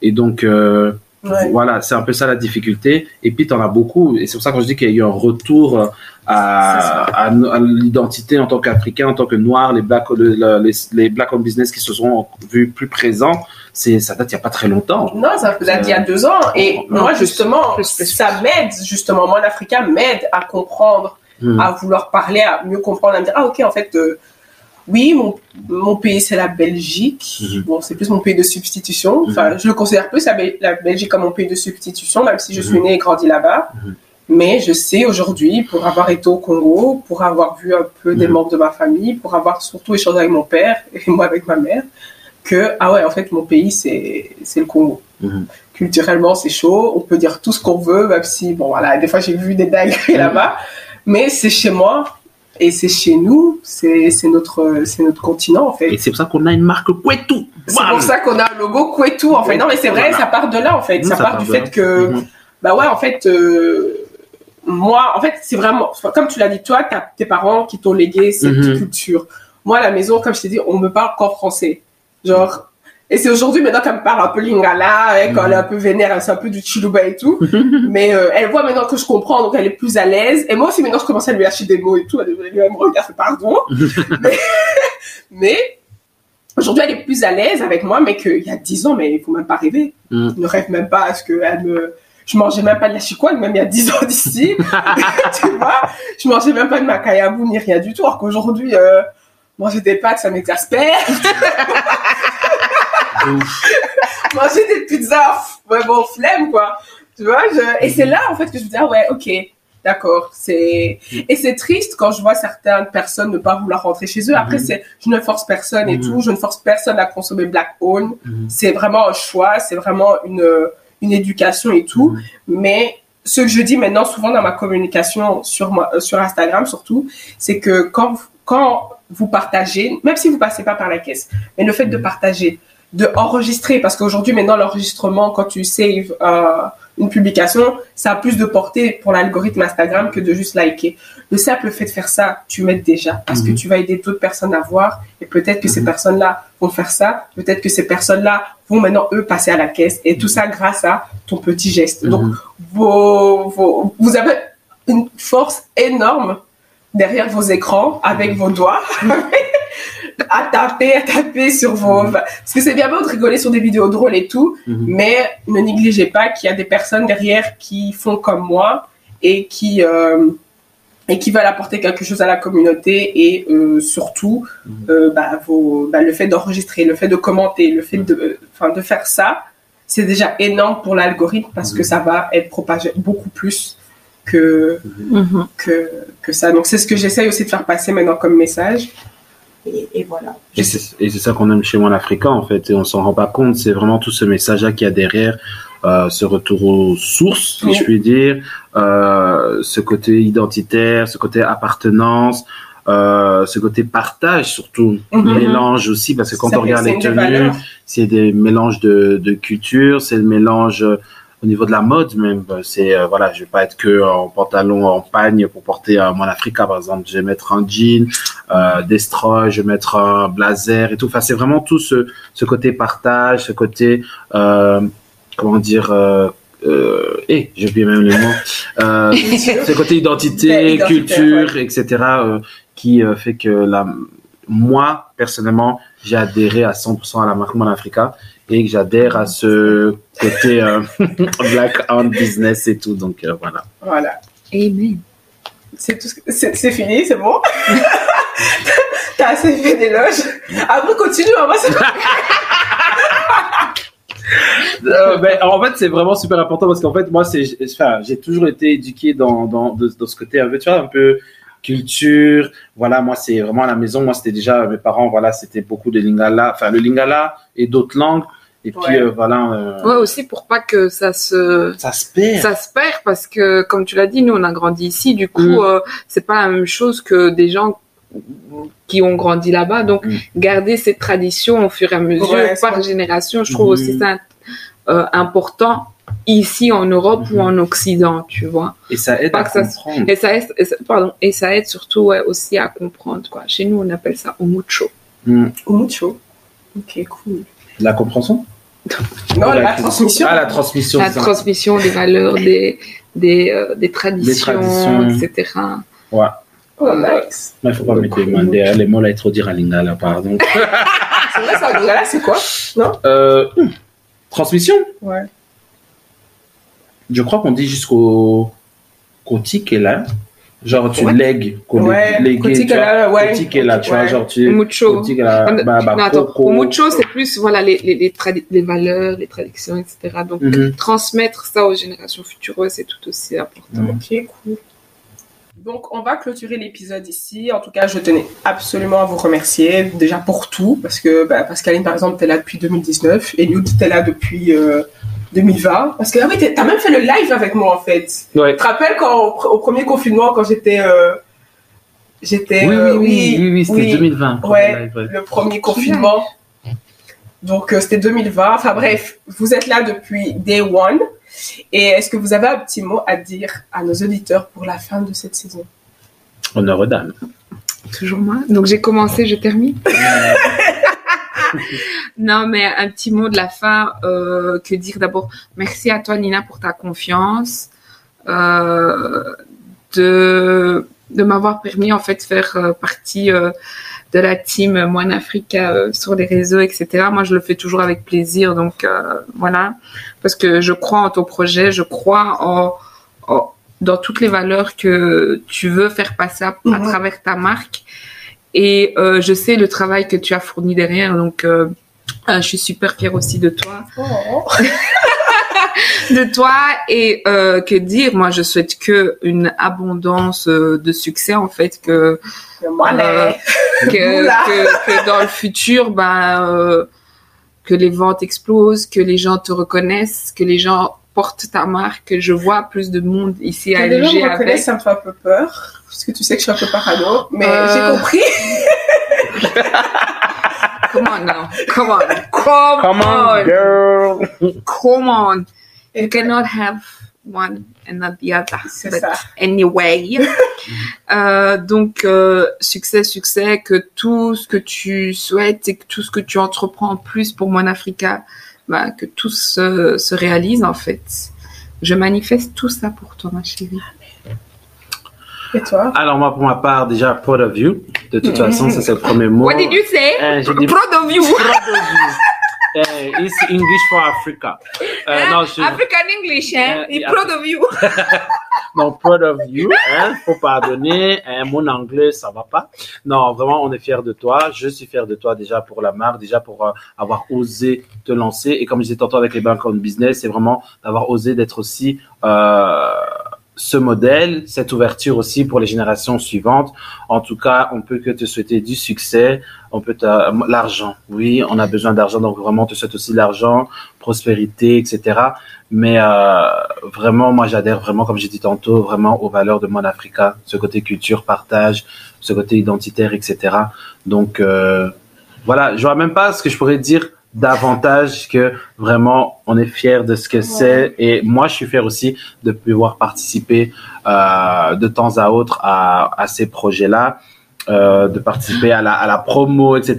Et donc, euh, ouais voilà, c'est un peu ça la difficulté. Et puis, tu en as beaucoup. Et c'est pour ça que je dis qu'il y a eu un retour euh, à, à, à l'identité en tant qu'Africain, en tant que Noir, les Black, le- le- les, les Black on Business qui se sont vus plus présents. C'est, ça date il n'y a pas très longtemps. Non, ça date d'il y a deux ans. Et Non, moi, plus, justement, plus, plus, ça m'aide, justement. Moi, l'Africain m'aide à comprendre, Hmm. à vouloir parler, à mieux comprendre, à me dire, ah, ok, en fait, euh, oui, mon, mon pays, c'est la Belgique. Mhm. Bon, c'est plus mon pays de substitution. Enfin, je le considère plus la, Bel- la Belgique comme mon pays de substitution, même si je suis Mhm. née et grandi là-bas. Mais je sais aujourd'hui, pour avoir été au Congo, pour avoir vu un peu des membres de ma famille, pour avoir surtout échangé avec mon père et <laughs> moi avec ma mère, que, ah ouais, en fait, mon pays, c'est le Congo culturellement c'est chaud, on peut dire tout ce qu'on veut, même si, bon voilà, des fois j'ai vu des dingueries là-bas, mais c'est chez moi et c'est chez nous, c'est notre, notre continent en fait. Et c'est pour ça qu'on a une marque Kwetu. C'est pour ça qu'on a un logo Kwetu en fait. Non mais c'est vrai, Voilà. ça part de là en fait, ça, ça part part du fait là. que, Mhm. bah ouais, en fait, euh, moi, en fait, c'est vraiment, comme tu l'as dit, toi, t'as tes parents qui t'ont légué cette Mhm. culture. Moi, à la maison, comme je t'ai dit, on me parle qu'en français. Genre, et c'est aujourd'hui maintenant qu'elle me parle un peu lingala, et quand elle est un peu vénère, c'est un peu du chiluba et tout. <laughs> Mais euh, elle voit maintenant que je comprends, donc elle est plus à l'aise. Et moi aussi, maintenant, je commence à lui lâcher des mots et tout. Elle, elle, elle me regarde, pardon. <laughs> mais, <laughs> mais aujourd'hui, elle est plus à l'aise avec moi, mais qu'il y a 10 ans, mais il faut même pas rêver. Mm. Je ne rêve même pas à ce qu'elle me... Je mangeais même pas de la chikwag, même il y a 10 ans d'ici. tu vois? Je mangeais même pas de macayabu ni rien du tout. Alors qu'aujourd'hui, euh, manger des pâtes, ça m'exaspère. <laughs> manger des pizzas, ouais, bon, flemme, quoi. Tu vois, je... Et c'est là, en fait, que je me dis, ah ouais, ok, d'accord. C'est... Et c'est triste quand je vois certaines personnes ne pas vouloir rentrer chez eux. Après, Mhm. c'est, je ne force personne et Mhm. tout. Je ne force personne à consommer Black Own. Mhm. C'est vraiment un choix, c'est vraiment une, une éducation et tout. Mhm. Mais ce que je dis maintenant souvent dans ma communication sur, moi, euh, sur Instagram surtout, c'est que quand, vous- quand vous partagez, même si vous passez pas par la caisse, mais le fait de partager, de enregistrer, parce qu'aujourd'hui maintenant l'enregistrement, quand tu saves euh, une publication, ça a plus de portée pour l'algorithme Instagram que de juste liker. Le simple fait de faire ça, tu m'aides déjà, parce que Mhm. tu vas aider d'autres personnes à voir, et peut-être que ces Mhm. personnes-là vont faire ça, peut-être que ces personnes-là vont maintenant eux passer à la caisse, et tout ça grâce à ton petit geste. Donc Mhm. vos, vos- vous avez une force énorme derrière vos écrans avec vos doigts <laughs> à taper, à taper sur vos... Mhm. Parce que c'est bien beau de rigoler sur des vidéos drôles et tout, Mhm. mais ne négligez pas qu'il y a des personnes derrière qui font comme moi et qui, euh, et qui veulent apporter quelque chose à la communauté et euh, surtout Mhm. euh, bah, vos, bah, le fait d'enregistrer, le fait de commenter, le fait de, enfin, de faire ça, c'est déjà énorme pour l'algorithme parce que ça va être propagé beaucoup plus que, que, que ça. Donc, c'est ce que j'essaye aussi de faire passer maintenant comme message. Et, et voilà. Et c'est ça qu'on aime chez One Africa, en fait, et on s'en rend pas compte. C'est vraiment tout ce message-là qu'il y a derrière, euh, ce retour aux sources, si Oui. je puis dire, euh, ce côté identitaire, ce côté appartenance, euh, ce côté partage, surtout, Mhm. mélange aussi, parce que quand Ça on regarde les tenues, c'est des mélanges de, de culture, c'est le mélange au niveau de la mode même. C'est euh, voilà, je vais pas être que en pantalon en pagne pour porter un Mon Africa par exemple. Je vais mettre un jean, euh, des straws, je vais mettre un blazer et tout. Enfin, c'est vraiment tout ce ce côté partage, ce côté euh, comment dire. Euh, euh, eh, j'ai oublié même le mot. Euh, <laughs> ce côté identité, culture, etc. euh, qui euh, fait que la, moi personnellement, j'ai adhéré à 100% à la marque Mon Africa et que j'adhère à ce côté euh, <laughs> black owned business et tout. Donc euh, voilà. Voilà. Amen. C'est tout. ce que- C'est c'est fini, c'est bon? <laughs> T'as assez fait d'éloges. Après, continue. hein, Moi, c'est <laughs> Euh, ben, en fait, c'est vraiment super important parce qu'en fait, moi, c'est, enfin, j'ai toujours été éduqué dans, dans, de- dans ce côté un peu, tu vois, un peu culture. Voilà, moi, c'est vraiment à la maison. Moi, c'était déjà mes parents. Voilà, c'était beaucoup de lingala, enfin, le lingala et d'autres langues. Et puis, Ouais. euh, voilà, euh, Ouais, aussi pour pas que ça se ça se perd. ça se perd parce que comme tu l'as dit, nous on a grandi ici, du coup Mm. euh, c'est pas la même chose que des gens qui ont grandi là-bas. Donc Mm. garder cette tradition au fur et à mesure Ouais, par génération, je trouve aussi ça euh, important ici en Europe ou Mhm. en Occident, tu vois. Et ça aide Pas à que ça se- comprendre. Et ça aide, et ça- pardon, et ça aide surtout ouais, aussi à comprendre quoi. Chez nous on appelle ça mucho. Hmm. mucho. Ok, cool. La compréhension? Non, la transmission. Ah, la transmission. La ça. transmission des valeurs, des des, euh, des traditions, traditions. etc. Ouais. Oh, nice. Il faut pas mettre les mains derrière les mots là et trop dire à lingala, pardon. <laughs> C'est vrai, ça, là, c'est quoi? Euh, hmm. transmission? Ouais. Je crois qu'on dit jusqu'au Kotik est là. Genre, tu Ouais. lègues. Ouais, Kotik tu vois. ouais. Là, tu vois. Genre, tu. Mucho. Ah, Bah, bah, non, au mucho, c'est plus voilà les les les, tradi- les valeurs, les traditions, etc. Donc Mhm. transmettre ça aux générations futures, c'est tout aussi important. Mhm. Ok, cool. Donc, on va clôturer l'épisode ici. En tout cas, je tenais absolument à vous remercier, déjà pour tout, parce que bah, Pascaline, par exemple, t'es là depuis 2019, et Newt, t'es là depuis euh, 2020. Parce que, ah oui, t'as même fait le live avec moi, en fait. Ouais. Tu te rappelles quand, au, pr- au premier confinement, quand j'étais... euh, j'étais... Oui, euh, oui, oui, oui, oui, c'était oui. 2020. Ouais, live, ouais. le premier confinement. Donc, euh, c'était 2020. Enfin bref, vous êtes là depuis day one. Et est-ce que vous avez un petit mot à dire à nos auditeurs pour la fin de cette saison? Honneur aux dames. Toujours moi. Donc j'ai commencé, je termine. <laughs> <laughs> non, mais un petit mot de la fin. euh, que dire d'abord Merci à toi, Nina, pour ta confiance, euh, de de m'avoir permis en fait de faire euh, partie euh, de la team Moine Africa euh, sur les réseaux, etc. Moi, je le fais toujours avec plaisir, donc euh, voilà, parce que je crois en ton projet, je crois en, en- dans toutes les valeurs que tu veux faire passer à, à Mhm. travers ta marque, et euh, je sais le travail que tu as fourni derrière, donc euh, euh, je suis super fière aussi de toi. <laughs> De toi et euh, que dire. Moi je souhaite que une abondance euh, de succès en fait que Euh, que, Oula. que, que dans le futur ben euh, que les ventes explosent que les gens te reconnaissent que les gens portent ta marque que je vois plus de monde ici à reconnaissent, avec ça me fait un peu peur. Parce que tu sais que je suis un peu parano. Mais Euh. j'ai compris. <laughs> come on now come on come, Come on, girl. come on you cannot have one and not the other C'est But ça. anyway. <laughs> Euh, donc, euh, succès, succès, que tout ce que tu souhaites et que tout ce que tu entreprends en plus pour Mon Africa, bah, que tout se, se réalise en fait. Je manifeste tout ça pour toi, ma chérie. Et toi? Alors, moi, pour ma part, déjà, proud of you. De toute façon, ça, c'est le premier mot. What did you say? Euh, dit- Proud of you. Proud of you. Eh, it's English for Africa. Euh, non, je... African English, hein? Yeah. proud of you. <laughs> non, proud of you. Hein, faut pardonner. Hein, mon anglais, ça va pas. Non, vraiment, on est fiers de toi. Je suis fier de toi déjà pour la marque, déjà pour euh, avoir osé te lancer. Et comme je disais tantôt avec les banques en business, c'est vraiment d'avoir osé d'être aussi euh, ce modèle, cette ouverture aussi pour les générations suivantes. En tout cas, on peut que te souhaiter du succès. On peut l'argent. Oui, on a besoin d'argent, donc vraiment, on te souhaite aussi l'argent, prospérité, etc. Mais euh, vraiment, moi, j'adhère vraiment, comme j'ai dit tantôt, vraiment aux valeurs de Mon Africa, ce côté culture, partage, ce côté identitaire, etc. Donc euh, voilà, je vois même pas ce que je pourrais dire davantage que vraiment on est fier de ce que c'est et moi je suis fier aussi de pouvoir participer euh, de temps à autre à, à ces projets là euh, de participer à la, à la promo etc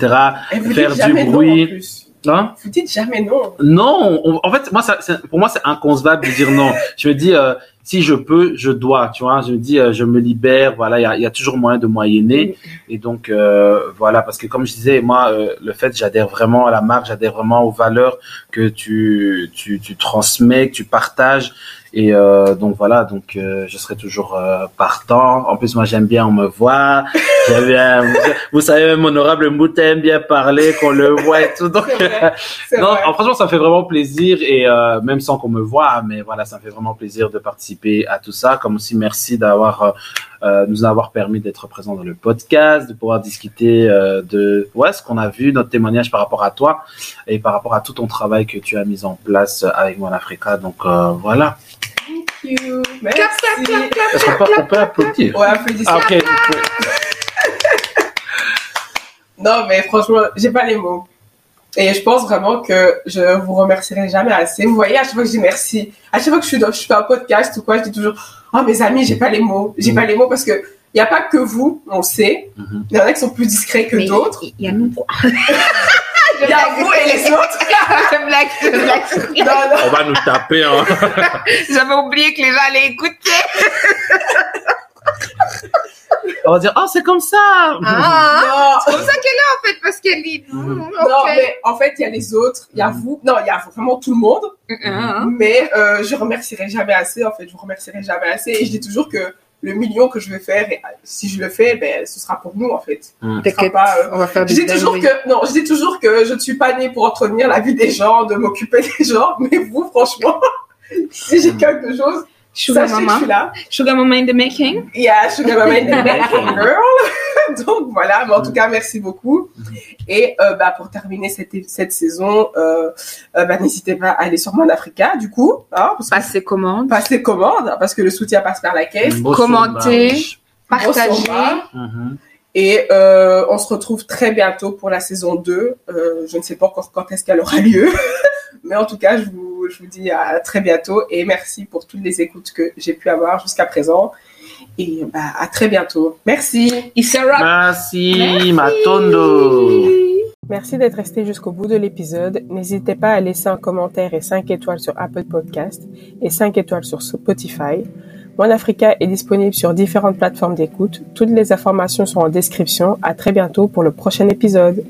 faire du bruit Hein? Vous dites jamais non. Non, en fait, moi, ça, pour moi, c'est inconcevable de dire non. je me dis, euh, si je peux, je dois, tu vois. Je me dis, euh, je me libère, voilà, il y a, y a, toujours moyen de moyenner. Et donc, euh, voilà, parce que comme je disais, moi, euh, le fait, j'adhère vraiment à la marque, j'adhère vraiment aux valeurs que tu, tu, tu transmets, que tu partages. Et euh, donc voilà, donc euh, je serai toujours euh, partant. En plus, moi j'aime bien on me voit. J'aime bien. Vous savez, même honorable Mouta aime bien parler, qu'on le voit et tout. Donc vrai, <laughs> non, vrai. franchement, ça me fait vraiment plaisir et euh, même sans qu'on me voit, mais voilà, ça me fait vraiment plaisir de participer à tout ça. Comme aussi, merci d'avoir euh, nous avoir permis d'être présent dans le podcast, de pouvoir discuter euh, de ouais ce qu'on a vu, notre témoignage par rapport à toi et par rapport à tout ton travail que tu as mis en place avec Mon Africa. Donc euh, voilà. Thank you. Merci. Clap, clap, clap, clap. Est-ce qu'on peut, on peut applaudir? Ouais, applaudissez. Ah, ok. <laughs> Non, mais franchement, j'ai pas les mots. Et je pense vraiment que je vous remercierai jamais assez. Vous voyez, à chaque fois que je dis merci, à chaque fois que je suis dans, je fais un podcast ou quoi, je dis toujours, oh, mes amis, j'ai pas les mots. J'ai Mhm. pas les mots parce que il y a pas que vous, on sait. Mhm. Il y en a qui sont plus discrets que d'autres. Il y a nous trois. <laughs> Il y a vous et les autres. <laughs> Je blague, je blague. Non, non. On va nous taper. Hein. <laughs> J'avais oublié que les gens allaient écouter. On va dire oh c'est comme ça. Ah, c'est comme ça qu'elle est en fait, parce qu'elle dit. Mhm. mm, Non, mais en fait, il y a les autres, il y a vous. Non, il y a vraiment tout le monde. Ah, Mais euh, je remercierai jamais assez, en fait. Je vous remercierai jamais assez. Et je dis toujours que le million que je vais faire, et, euh, si je le fais, ben, ce sera pour nous, en fait. Mm. T'inquiète, pas, euh, on va faire Je dis toujours que non, je dis toujours que je ne suis pas née pour entretenir la vie des gens, de m'occuper des gens, <laughs> mais vous, franchement, <laughs> si j'ai quelque chose, Sugar sachez que je Mama. suis là. Sugar Mama in the making. Yeah, Sugar Mama in the <laughs> making, girl. <laughs> Donc voilà, mais en tout cas, merci beaucoup. Et euh, bah, pour terminer cette, cette saison, euh, euh, bah, n'hésitez pas à aller sur Mon Africa, du coup, hein, parce que Passer commande. passer commande, parce que le soutien passe par la caisse. Sondage. Partager. Gros sommet. Mhm. Et euh, on se retrouve très bientôt pour la saison 2. Euh, je ne sais pas encore quand est-ce qu'elle aura lieu. <laughs> Mais en tout cas, je vous, je vous dis à très bientôt et merci pour toutes les écoutes que j'ai pu avoir jusqu'à présent. Et bah, à très bientôt. Merci. Sera. Merci, Matondo. Merci d'être resté jusqu'au bout de l'épisode. N'hésitez pas à laisser un commentaire et 5 étoiles sur Apple Podcast et 5 étoiles sur Spotify. Mon Africa est disponible sur différentes plateformes d'écoute. Toutes les informations sont en description. À très bientôt pour le prochain épisode.